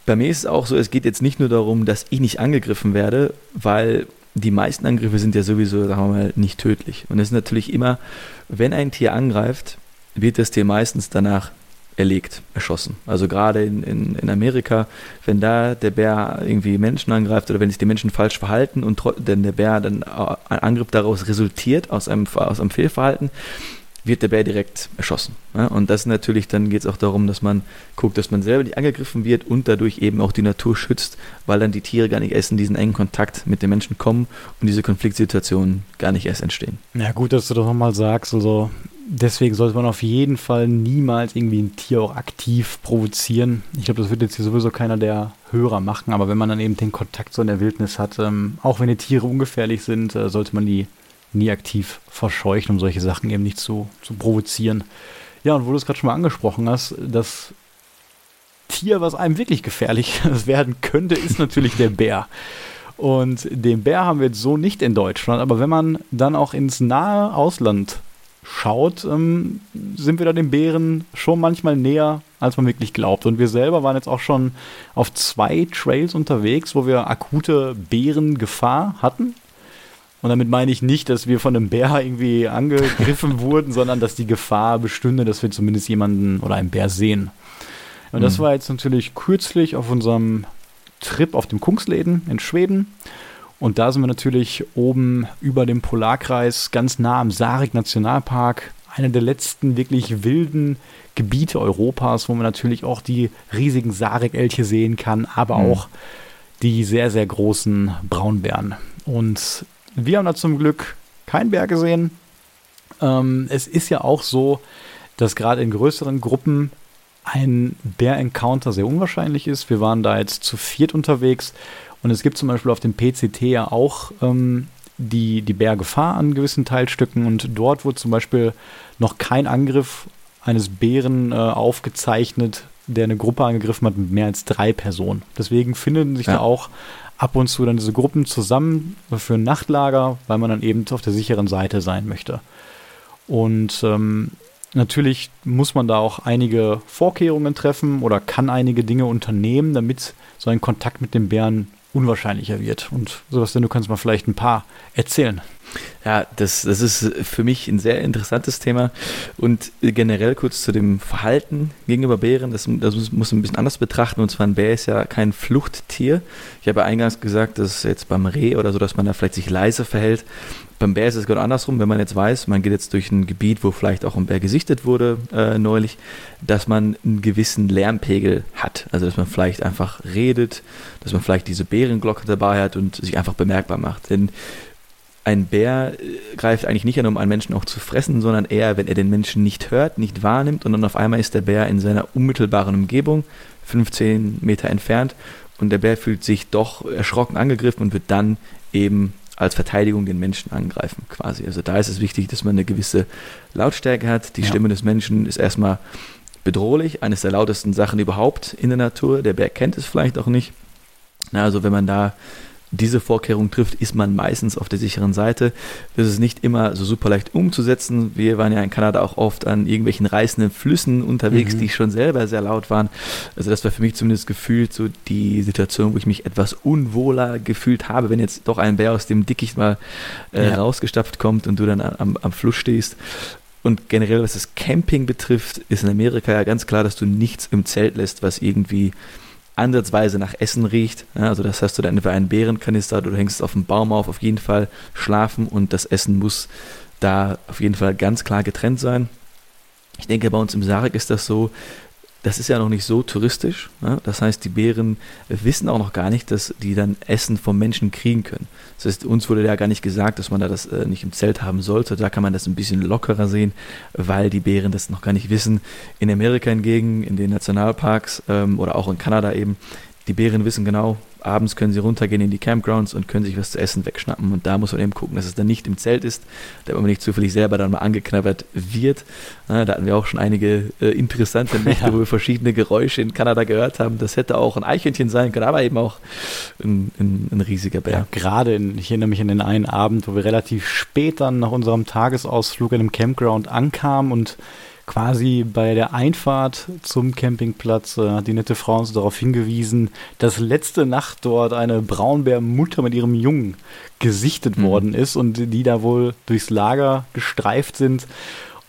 bei mir ist es auch so, es geht jetzt nicht nur darum, dass ich nicht angegriffen werde, weil die meisten Angriffe sind ja sowieso, sagen wir mal, nicht tödlich. Und es ist natürlich immer, wenn ein Tier angreift, wird das Tier meistens danach erlegt, erschossen. Also gerade in, in, in Amerika, wenn da der Bär irgendwie Menschen angreift oder wenn sich die Menschen falsch verhalten und denn der Bär dann ein Angriff daraus resultiert, aus einem, aus einem Fehlverhalten, wird der Bär direkt erschossen. Ja? Und das natürlich, dann geht es auch darum, dass man guckt, dass man selber nicht angegriffen wird und dadurch eben auch die Natur schützt, weil dann die Tiere gar nicht erst in diesen engen Kontakt mit den Menschen kommen und diese Konfliktsituationen gar nicht erst entstehen. Ja, gut, dass du das nochmal sagst. Also deswegen sollte man auf jeden Fall niemals irgendwie ein Tier auch aktiv provozieren. Ich glaube, das wird jetzt hier sowieso keiner der Hörer machen, aber wenn man dann eben den Kontakt so in der Wildnis hat, ähm, auch wenn die Tiere ungefährlich sind, äh, sollte man die nie aktiv verscheuchen, um solche Sachen eben nicht zu, zu provozieren. Ja, und wo du es gerade schon mal angesprochen hast, das Tier, was einem wirklich gefährlich werden könnte, ist natürlich der Bär. Und den Bär haben wir jetzt so nicht in Deutschland, aber wenn man dann auch ins nahe Ausland schaut, ähm, sind wir da den Bären schon manchmal näher, als man wirklich glaubt. Und wir selber waren jetzt auch schon auf zwei Trails unterwegs, wo wir akute Bärengefahr hatten. Und damit meine ich nicht, dass wir von einem Bär irgendwie angegriffen wurden, sondern dass die Gefahr bestünde, dass wir zumindest jemanden oder einen Bär sehen. Und mhm. das war jetzt natürlich kürzlich auf unserem Trip auf dem Kungsläden in Schweden. Und da sind wir natürlich oben über dem Polarkreis, ganz nah am Sarek Nationalpark, einer der letzten wirklich wilden Gebiete Europas, wo man natürlich auch die riesigen Sarek-Elche sehen kann, aber mhm. auch die sehr, sehr großen Braunbären. Und wir haben da zum Glück keinen Bär gesehen. Ähm, es ist ja auch so, dass gerade in größeren Gruppen ein Bär-Encounter sehr unwahrscheinlich ist. Wir waren da jetzt zu viert unterwegs und es gibt zum Beispiel auf dem PCT ja auch ähm, die, die Bärgefahr an gewissen Teilstücken und dort wurde zum Beispiel noch kein Angriff eines Bären äh, aufgezeichnet, der eine Gruppe angegriffen hat mit mehr als drei Personen. Deswegen finden sich ja. da auch ab und zu dann diese Gruppen zusammen für ein Nachtlager, weil man dann eben auf der sicheren Seite sein möchte. Und ähm, natürlich muss man da auch einige Vorkehrungen treffen oder kann einige Dinge unternehmen, damit so ein Kontakt mit dem Bären unwahrscheinlicher wird. Und sowas, denn du kannst mal vielleicht ein paar erzählen. Ja, das, das ist für mich ein sehr interessantes Thema. Und generell kurz zu dem Verhalten gegenüber Bären, das, das muss man ein bisschen anders betrachten. Und zwar ein Bär ist ja kein Fluchttier. Ich habe eingangs gesagt, dass jetzt beim Reh oder so, dass man da vielleicht sich leise verhält. Beim Bär ist es genau andersrum, wenn man jetzt weiß, man geht jetzt durch ein Gebiet, wo vielleicht auch ein Bär gesichtet wurde äh, neulich, dass man einen gewissen Lärmpegel hat. Also dass man vielleicht einfach redet, dass man vielleicht diese Bärenglocke dabei hat und sich einfach bemerkbar macht. Denn ein Bär äh, greift eigentlich nicht an, um einen Menschen auch zu fressen, sondern eher, wenn er den Menschen nicht hört, nicht wahrnimmt und dann auf einmal ist der Bär in seiner unmittelbaren Umgebung, 15 Meter entfernt und der Bär fühlt sich doch erschrocken angegriffen und wird dann eben als Verteidigung den Menschen angreifen, quasi. Also da ist es wichtig, dass man eine gewisse Lautstärke hat. Die ja. Stimme des Menschen ist erstmal bedrohlich, eines der lautesten Sachen überhaupt in der Natur. Der Bär kennt es vielleicht auch nicht. Na, also wenn man da diese Vorkehrung trifft, ist man meistens auf der sicheren Seite. Das ist nicht immer so super leicht umzusetzen. Wir waren ja in Kanada auch oft an irgendwelchen reißenden Flüssen unterwegs, mhm. die schon selber sehr laut waren. Also das war für mich zumindest gefühlt so die Situation, wo ich mich etwas unwohler gefühlt habe, wenn jetzt doch ein Bär aus dem Dickicht mal äh, ja. rausgestapft kommt und du dann am, am Fluss stehst. Und generell, was das Camping betrifft, ist in Amerika ja ganz klar, dass du nichts im Zelt lässt, was irgendwie ansatzweise nach Essen riecht. Ja, also das heißt, du dann entweder einen Bärenkanister, du hängst auf dem Baum auf, auf jeden Fall schlafen und das Essen muss da auf jeden Fall ganz klar getrennt sein. Ich denke, bei uns im Sarek ist das so, das ist ja noch nicht so touristisch. Ne? Das heißt, die Bären wissen auch noch gar nicht, dass die dann Essen vom Menschen kriegen können. Das heißt, uns wurde ja gar nicht gesagt, dass man da das äh, nicht im Zelt haben sollte. Da kann man das ein bisschen lockerer sehen, weil die Bären das noch gar nicht wissen. In Amerika hingegen, in den Nationalparks ähm, oder auch in Kanada eben, die Bären wissen genau, abends können sie runtergehen in die Campgrounds und können sich was zu essen wegschnappen. Und da muss man eben gucken, dass es dann nicht im Zelt ist, damit man nicht zufällig selber dann mal angeknabbert wird. da hatten wir auch schon einige äh, interessante Nächte, ja. wo wir verschiedene Geräusche in Kanada gehört haben. Das hätte auch ein Eichhörnchen sein können, aber eben auch ein, ein, ein riesiger Bär. Ja, gerade, in, ich erinnere mich an den einen Abend, wo wir relativ spät dann nach unserem Tagesausflug in einem Campground ankamen und quasi bei der Einfahrt zum Campingplatz äh, hat die nette Frau uns darauf hingewiesen, dass letzte Nacht dort eine Braunbärmutter mit ihrem Jungen gesichtet mhm. worden ist und die da wohl durchs Lager gestreift sind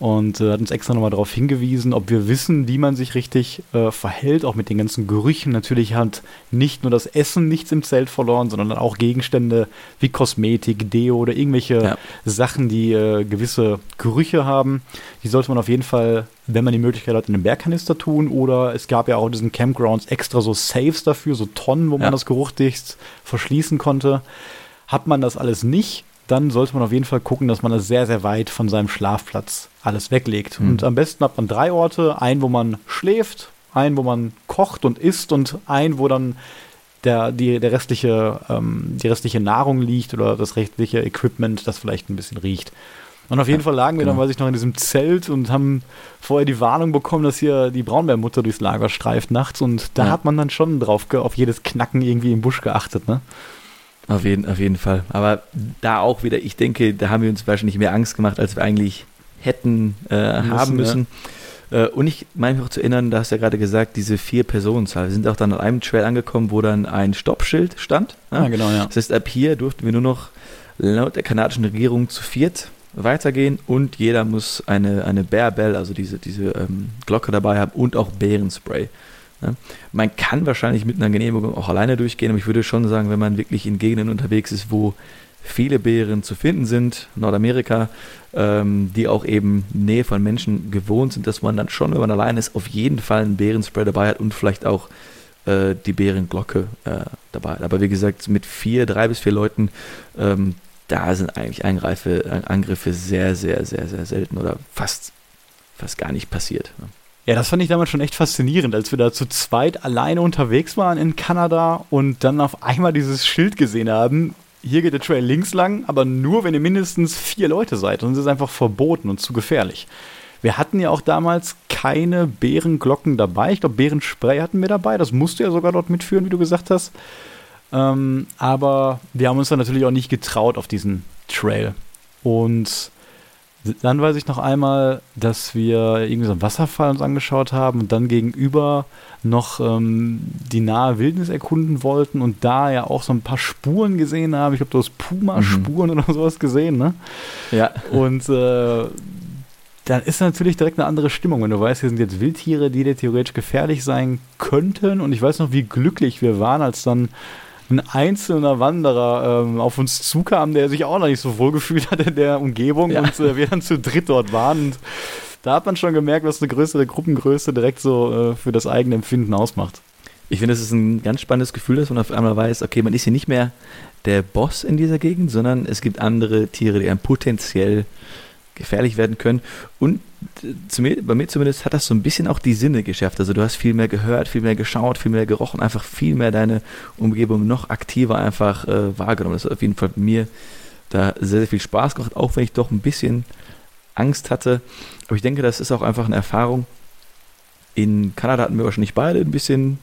und äh, hat uns extra nochmal darauf hingewiesen, ob wir wissen, wie man sich richtig äh, verhält, auch mit den ganzen Gerüchen. Natürlich hat nicht nur das Essen nichts im Zelt verloren, sondern auch Gegenstände wie Kosmetik, Deo oder irgendwelche ja. Sachen, die äh, gewisse Gerüche haben. Die sollte man auf jeden Fall, wenn man die Möglichkeit hat, in einem Bergkanister tun. Oder es gab ja auch in diesen Campgrounds extra so Saves dafür, so Tonnen, wo man das Geruch dicht verschließen konnte. Hat man das alles nicht, dann sollte man auf jeden Fall gucken, dass man das sehr, sehr weit von seinem Schlafplatz alles weglegt. Mhm. Und am besten hat man drei Orte. Einen, wo man schläft, einen, wo man kocht und isst und einen, wo dann der, die, der restliche, ähm, die restliche Nahrung liegt oder das restliche Equipment, das vielleicht ein bisschen riecht. Und auf jeden Fall lagen wir genau. dann, weiß ich noch, in diesem Zelt und haben vorher die Warnung bekommen, dass hier die Braunbärmutter durchs Lager streift nachts. Und da ja. hat man dann schon drauf auf jedes Knacken irgendwie im Busch geachtet, ne? Auf jeden, auf jeden Fall. Aber da auch wieder, ich denke, da haben wir uns wahrscheinlich mehr Angst gemacht, als wir eigentlich hätten äh, haben müssen. Ja. Äh, und ich meine mich auch zu erinnern, da hast du ja gerade gesagt, diese vier Personenzahl. Wir sind auch dann an einem Trail angekommen, wo dann ein Stoppschild stand. Ja, ah, genau, ja. Das heißt, ab hier durften wir nur noch laut der kanadischen Regierung zu viert weitergehen und jeder muss eine, eine Bear Bell, also diese, diese ähm, Glocke dabei haben und auch Bärenspray. Man kann wahrscheinlich mit einer Genehmigung auch alleine durchgehen, aber ich würde schon sagen, wenn man wirklich in Gegenden unterwegs ist, wo viele Bären zu finden sind, Nordamerika, ähm, die auch eben Nähe von Menschen gewohnt sind, dass man dann schon, wenn man allein ist, auf jeden Fall einen Bärenspray dabei hat und vielleicht auch äh, die Bärenglocke äh, dabei hat. Aber wie gesagt, mit vier, drei bis vier Leuten, ähm, da sind eigentlich Angreife, Angriffe sehr, sehr, sehr, sehr selten oder fast, fast gar nicht passiert. Ja, das fand ich damals schon echt faszinierend, als wir da zu zweit alleine unterwegs waren in Kanada und dann auf einmal dieses Schild gesehen haben. Hier geht der Trail links lang, aber nur, wenn ihr mindestens vier Leute seid. Es ist einfach verboten und zu gefährlich. Wir hatten ja auch damals keine Bärenglocken dabei. Ich glaube, Bärenspray hatten wir dabei. Das musst du ja sogar dort mitführen, wie du gesagt hast. Ähm, aber wir haben uns dann natürlich auch nicht getraut auf diesen Trail. Und dann weiß ich noch einmal, dass wir irgendwie so einen Wasserfall uns angeschaut haben und dann gegenüber noch ähm, die nahe Wildnis erkunden wollten und da ja auch so ein paar Spuren gesehen haben. Ich glaube, du hast Puma-Spuren mhm. oder sowas gesehen, ne? Ja. Und äh, dann ist natürlich direkt eine andere Stimmung, wenn du weißt, hier sind jetzt Wildtiere, die dir theoretisch gefährlich sein könnten. Und ich weiß noch, wie glücklich wir waren, als dann ein einzelner Wanderer ähm, auf uns zukam, der sich auch noch nicht so wohl gefühlt hat in der Umgebung ja. und äh, wir dann zu dritt dort waren. Und da hat man schon gemerkt, was eine größere Gruppengröße direkt so äh, für das eigene Empfinden ausmacht. Ich finde, es ist ein ganz spannendes Gefühl, dass man auf einmal weiß, okay, man ist hier nicht mehr der Boss in dieser Gegend, sondern es gibt andere Tiere, die einem potenziell gefährlich werden können. Und zu mir, bei mir zumindest hat das so ein bisschen auch die Sinne geschärft. Also du hast viel mehr gehört, viel mehr geschaut, viel mehr gerochen, einfach viel mehr deine Umgebung noch aktiver einfach äh, wahrgenommen. Das hat auf jeden Fall mir da sehr, sehr viel Spaß gemacht, auch wenn ich doch ein bisschen Angst hatte. Aber ich denke, das ist auch einfach eine Erfahrung. In Kanada hatten wir wahrscheinlich beide ein bisschen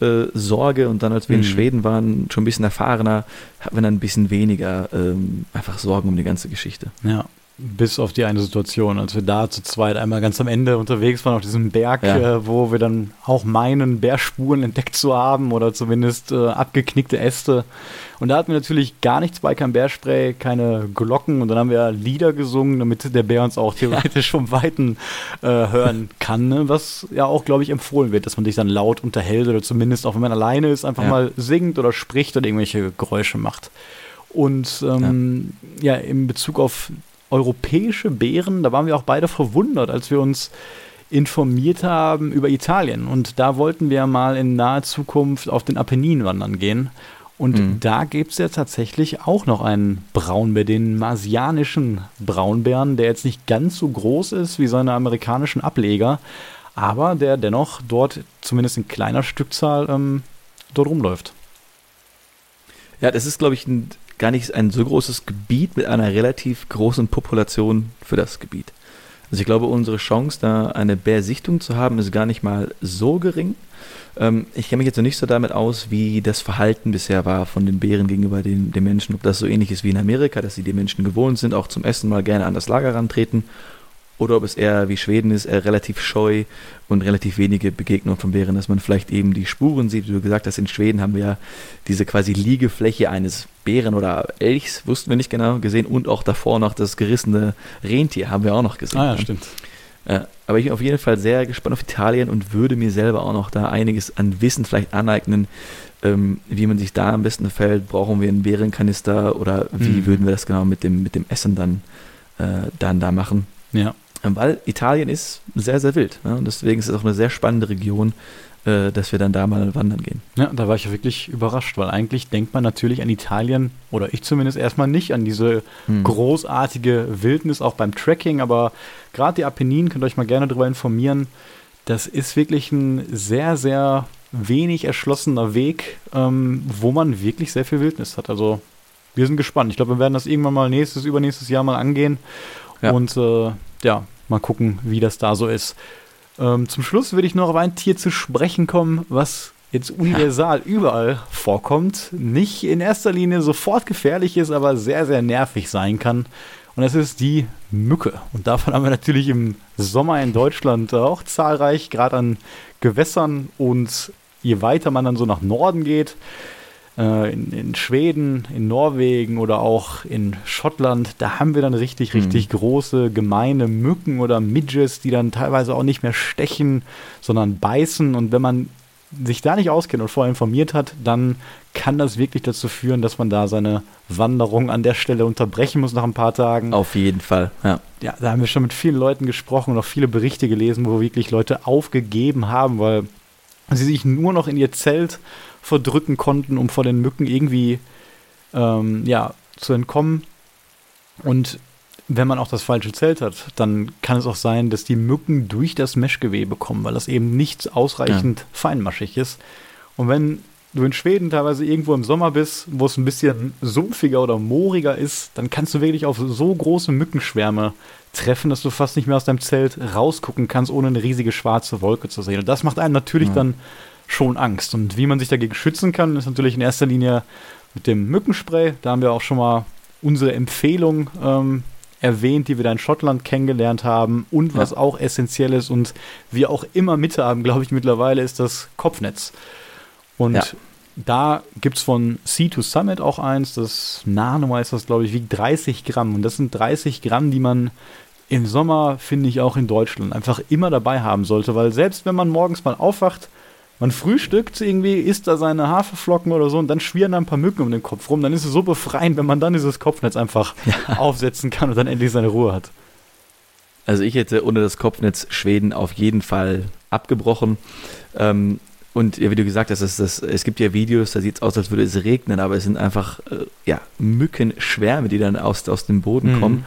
äh, Sorge und dann, als wir mhm. in Schweden waren, schon ein bisschen erfahrener, hatten wir dann ein bisschen weniger ähm, einfach Sorgen um die ganze Geschichte. Ja, bis auf die eine Situation, als wir da zu zweit einmal ganz am Ende unterwegs waren auf diesem Berg, ja. äh, wo wir dann auch meinen, Bärspuren entdeckt zu haben oder zumindest äh, abgeknickte Äste. Und da hatten wir natürlich gar nichts bei, kein Bärspray, keine Glocken und dann haben wir Lieder gesungen, damit der Bär uns auch theoretisch ja. vom Weiten äh, hören kann, ne? was ja auch, glaube ich, empfohlen wird, dass man sich dann laut unterhält oder zumindest auch wenn man alleine ist, einfach ja. mal singt oder spricht oder irgendwelche Geräusche macht. Und ähm, ja. ja, in Bezug auf europäische Bären, da waren wir auch beide verwundert, als wir uns informiert haben über Italien. Und da wollten wir mal in naher Zukunft auf den Apennin wandern gehen. Und mhm. da gibt es ja tatsächlich auch noch einen Braunbär, den marsianischen Braunbären, der jetzt nicht ganz so groß ist wie seine amerikanischen Ableger, aber der dennoch dort zumindest in kleiner Stückzahl ähm, dort rumläuft. Ja, das ist, glaube ich, ein gar nicht ein so großes Gebiet mit einer relativ großen Population für das Gebiet. Also ich glaube, unsere Chance, da eine Bärsichtung zu haben, ist gar nicht mal so gering. Ähm, ich kenne mich jetzt noch nicht so damit aus, wie das Verhalten bisher war von den Bären gegenüber den, den Menschen. Ob das so ähnlich ist wie in Amerika, dass sie die Menschen gewohnt sind, auch zum Essen mal gerne an das Lager rantreten oder ob es eher wie Schweden ist, eher relativ scheu und relativ wenige Begegnungen von Bären, dass man vielleicht eben die Spuren sieht. Wie du gesagt hast, in Schweden haben wir ja diese quasi Liegefläche eines Bären oder Elchs, wussten wir nicht genau, gesehen und auch davor noch das gerissene Rentier haben wir auch noch gesehen. Ah ja, stimmt. Aber ich bin auf jeden Fall sehr gespannt auf Italien und würde mir selber auch noch da einiges an Wissen vielleicht aneignen, ähm, wie man sich da am besten fällt. Brauchen wir einen Bärenkanister oder wie mhm. würden wir das genau mit dem, mit dem Essen dann, äh, dann da machen? Ja. Weil Italien ist sehr, sehr wild. Ne? Und deswegen ist es auch eine sehr spannende Region, äh, dass wir dann da mal wandern gehen. Ja, da war ich ja wirklich überrascht, weil eigentlich denkt man natürlich an Italien, oder ich zumindest erstmal nicht, an diese hm. großartige Wildnis, auch beim Trekking, aber gerade die Apenninen, könnt ihr euch mal gerne darüber informieren, das ist wirklich ein sehr, sehr wenig erschlossener Weg, ähm, wo man wirklich sehr viel Wildnis hat. Also wir sind gespannt. Ich glaube, wir werden das irgendwann mal nächstes, übernächstes Jahr mal angehen. Ja. Und äh, ja, mal gucken, wie das da so ist. Ähm, zum Schluss würde ich noch auf ein Tier zu sprechen kommen, was jetzt universal überall vorkommt, nicht in erster Linie sofort gefährlich ist, aber sehr, sehr nervig sein kann. Und das ist die Mücke. Und davon haben wir natürlich im Sommer in Deutschland auch zahlreich, gerade an Gewässern. Und je weiter man dann so nach Norden geht, äh, in, in, Schweden, in Norwegen oder auch in Schottland, da haben wir dann richtig, mhm. richtig mhm. große, gemeine Mücken oder Midges, die dann teilweise auch nicht mehr stechen, sondern beißen. Und wenn man sich da nicht auskennt und vorher informiert hat, dann kann das wirklich dazu führen, dass man da seine Wanderung an der Stelle unterbrechen muss nach ein paar Tagen. Auf jeden Fall, ja. Ja, da haben wir schon mit vielen Leuten gesprochen und auch viele Berichte gelesen, wo wirklich Leute aufgegeben haben, weil sie sich nur noch in ihr Zelt verdrücken konnten, um vor den Mücken irgendwie ähm, ja, zu entkommen. Und wenn man auch das falsche Zelt hat, dann kann es auch sein, dass die Mücken durch das Meshgewebe kommen, weil das eben nicht ausreichend ja. feinmaschig ist. Und wenn du in Schweden teilweise irgendwo im Sommer bist, wo es ein bisschen sumpfiger oder mooriger ist, dann kannst du wirklich auf so große Mückenschwärme treffen, dass du fast nicht mehr aus deinem Zelt rausgucken kannst, ohne eine riesige schwarze Wolke zu sehen. Und das macht einem natürlich ja. dann schon Angst. Und wie man sich dagegen schützen kann, ist natürlich in erster Linie mit dem Mückenspray. Da haben wir auch schon mal unsere Empfehlung ähm, erwähnt, die wir da in Schottland kennengelernt haben. Und was ja. auch essentiell ist und wir auch immer mit haben, glaube ich, mittlerweile, ist das Kopfnetz. Und ja. da gibt es von C2 Summit auch eins, das Nano ist das, glaube ich, wiegt 30 Gramm. Und das sind 30 Gramm, die man im Sommer, finde ich, auch in Deutschland einfach immer dabei haben sollte, weil selbst wenn man morgens mal aufwacht, man frühstückt irgendwie, isst da seine Haferflocken oder so und dann schwirren da ein paar Mücken um den Kopf rum. Dann ist es so befreiend, wenn man dann dieses Kopfnetz einfach ja. aufsetzen kann und dann endlich seine Ruhe hat. Also ich hätte ohne das Kopfnetz Schweden auf jeden Fall abgebrochen. Ähm, und ja, wie du gesagt hast, es, das, es gibt ja Videos, da sieht es aus, als würde es regnen, aber es sind einfach äh, ja, Mückenschwärme, die dann aus, aus dem Boden mhm. kommen.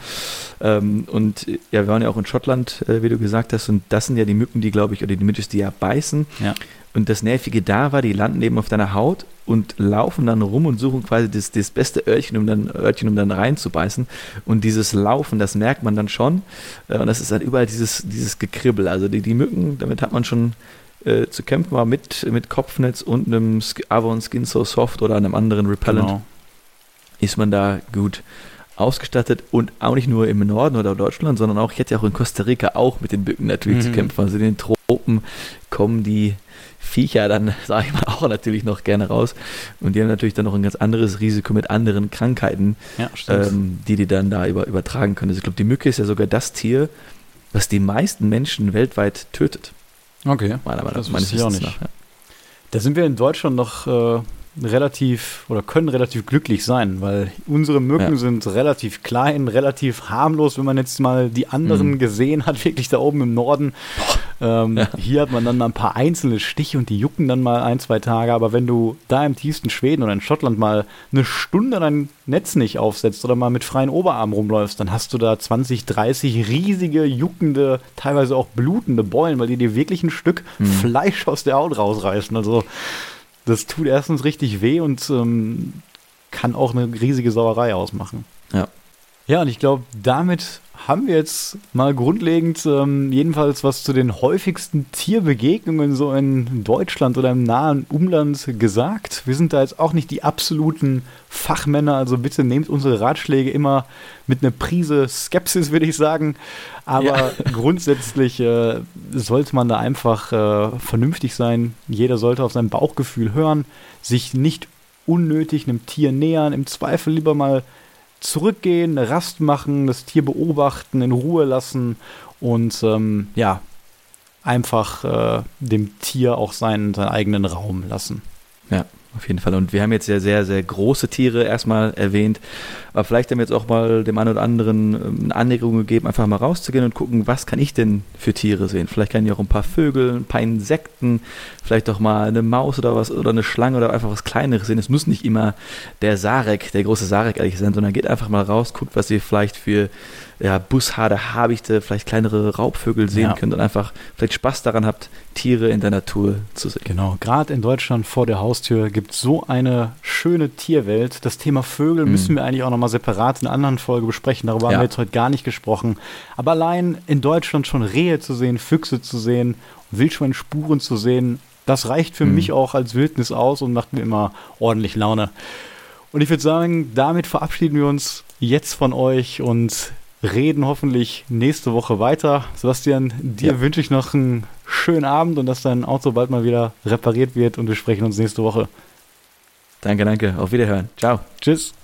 Ähm, und ja, wir waren ja auch in Schottland, äh, wie du gesagt hast, und das sind ja die Mücken, die, glaube ich, oder die Mythos, die ja beißen. Ja. Und das Nervige da war, die landen eben auf deiner Haut und laufen dann rum und suchen quasi das, das beste Örtchen, um dann, Örtchen, um dann reinzubeißen. Und dieses Laufen, das merkt man dann schon. Äh, und das ist dann überall dieses, dieses Gekribbel. Also die, die Mücken, damit hat man schon äh, zu kämpfen war mit, mit Kopfnetz und einem Avon Skin So Soft oder einem anderen Repellent, genau. ist man da gut ausgestattet und auch nicht nur im Norden oder Deutschland, sondern auch, ich hätte ja auch in Costa Rica auch mit den Bücken natürlich mhm. zu kämpfen. Also in den Tropen kommen die Viecher dann, sage ich mal, auch natürlich noch gerne raus. Und die haben natürlich dann noch ein ganz anderes Risiko mit anderen Krankheiten, ja, ähm, die die dann da über, übertragen können. Also ich glaube, die Mücke ist ja sogar das Tier, was die meisten Menschen weltweit tötet. Okay. Meiner Meinung das meines ich auch nicht. Nach, ja. Da sind wir in Deutschland noch äh, relativ oder können relativ glücklich sein, weil unsere Mücken ja. sind relativ klein, relativ harmlos, wenn man jetzt mal die anderen mhm. gesehen hat, wirklich da oben im Norden. Ähm, ja. Hier hat man dann mal ein paar einzelne Stiche und die jucken dann mal ein, zwei Tage, aber wenn du da im tiefsten Schweden oder in Schottland mal eine Stunde dein Netz nicht aufsetzt oder mal mit freien Oberarmen rumläufst, dann hast du da 20, 30 riesige, juckende, teilweise auch blutende Beulen, weil die dir wirklich ein Stück mhm. Fleisch aus der Haut rausreißen. Also das tut erstens richtig weh und ähm, kann auch eine riesige Sauerei ausmachen. Ja. Ja, und ich glaube, damit haben wir jetzt mal grundlegend ähm, jedenfalls was zu den häufigsten Tierbegegnungen so in Deutschland oder im nahen Umland gesagt. Wir sind da jetzt auch nicht die absoluten Fachmänner, also bitte nehmt unsere Ratschläge immer mit einer Prise Skepsis, würde ich sagen. Aber ja. grundsätzlich äh, sollte man da einfach äh, vernünftig sein. Jeder sollte auf sein Bauchgefühl hören, sich nicht unnötig einem Tier nähern, im Zweifel lieber mal zurückgehen, eine Rast machen, das Tier beobachten, in Ruhe lassen und ähm, ja, einfach äh, dem Tier auch seinen, seinen eigenen Raum lassen. Ja, auf jeden Fall. Und wir haben jetzt ja sehr, sehr große Tiere erstmal erwähnt. Aber vielleicht haben wir jetzt auch mal dem einen oder anderen ähm, eine Anregung gegeben, einfach mal rauszugehen und gucken, was kann ich denn für Tiere sehen? Vielleicht kann ich auch ein paar Vögel, ein paar Insekten, vielleicht auch mal eine Maus oder was oder eine Schlange oder einfach was Kleineres sehen. Es muss nicht immer der Sarek, der große Sarek ehrlich sein, sondern geht einfach mal raus, guckt, was ihr vielleicht für ja, Bussarde, Habichte, vielleicht kleinere Raubvögel sehen ja. könnt und einfach vielleicht Spaß daran habt, Tiere in der Natur zu sehen. Genau, gerade in Deutschland vor der Haustür gibt es so eine schöne Tierwelt. Das Thema Vögel mhm. müssen wir eigentlich auch nochmal separat in einer anderen Folge besprechen. Darüber ja. haben wir jetzt heute gar nicht gesprochen. Aber allein in Deutschland schon Rehe zu sehen, Füchse zu sehen, Wildschweinspuren zu sehen, das reicht für mhm. mich auch als Wildnis aus und macht mir immer ordentlich Laune. Und ich würde sagen, damit verabschieden wir uns jetzt von euch und reden hoffentlich nächste Woche weiter. Sebastian, dir ja. wünsche ich noch einen schönen Abend und dass dein Auto bald mal wieder repariert wird und wir sprechen uns nächste Woche. Danke, danke. Auf Wiederhören. Ciao. Tschüss.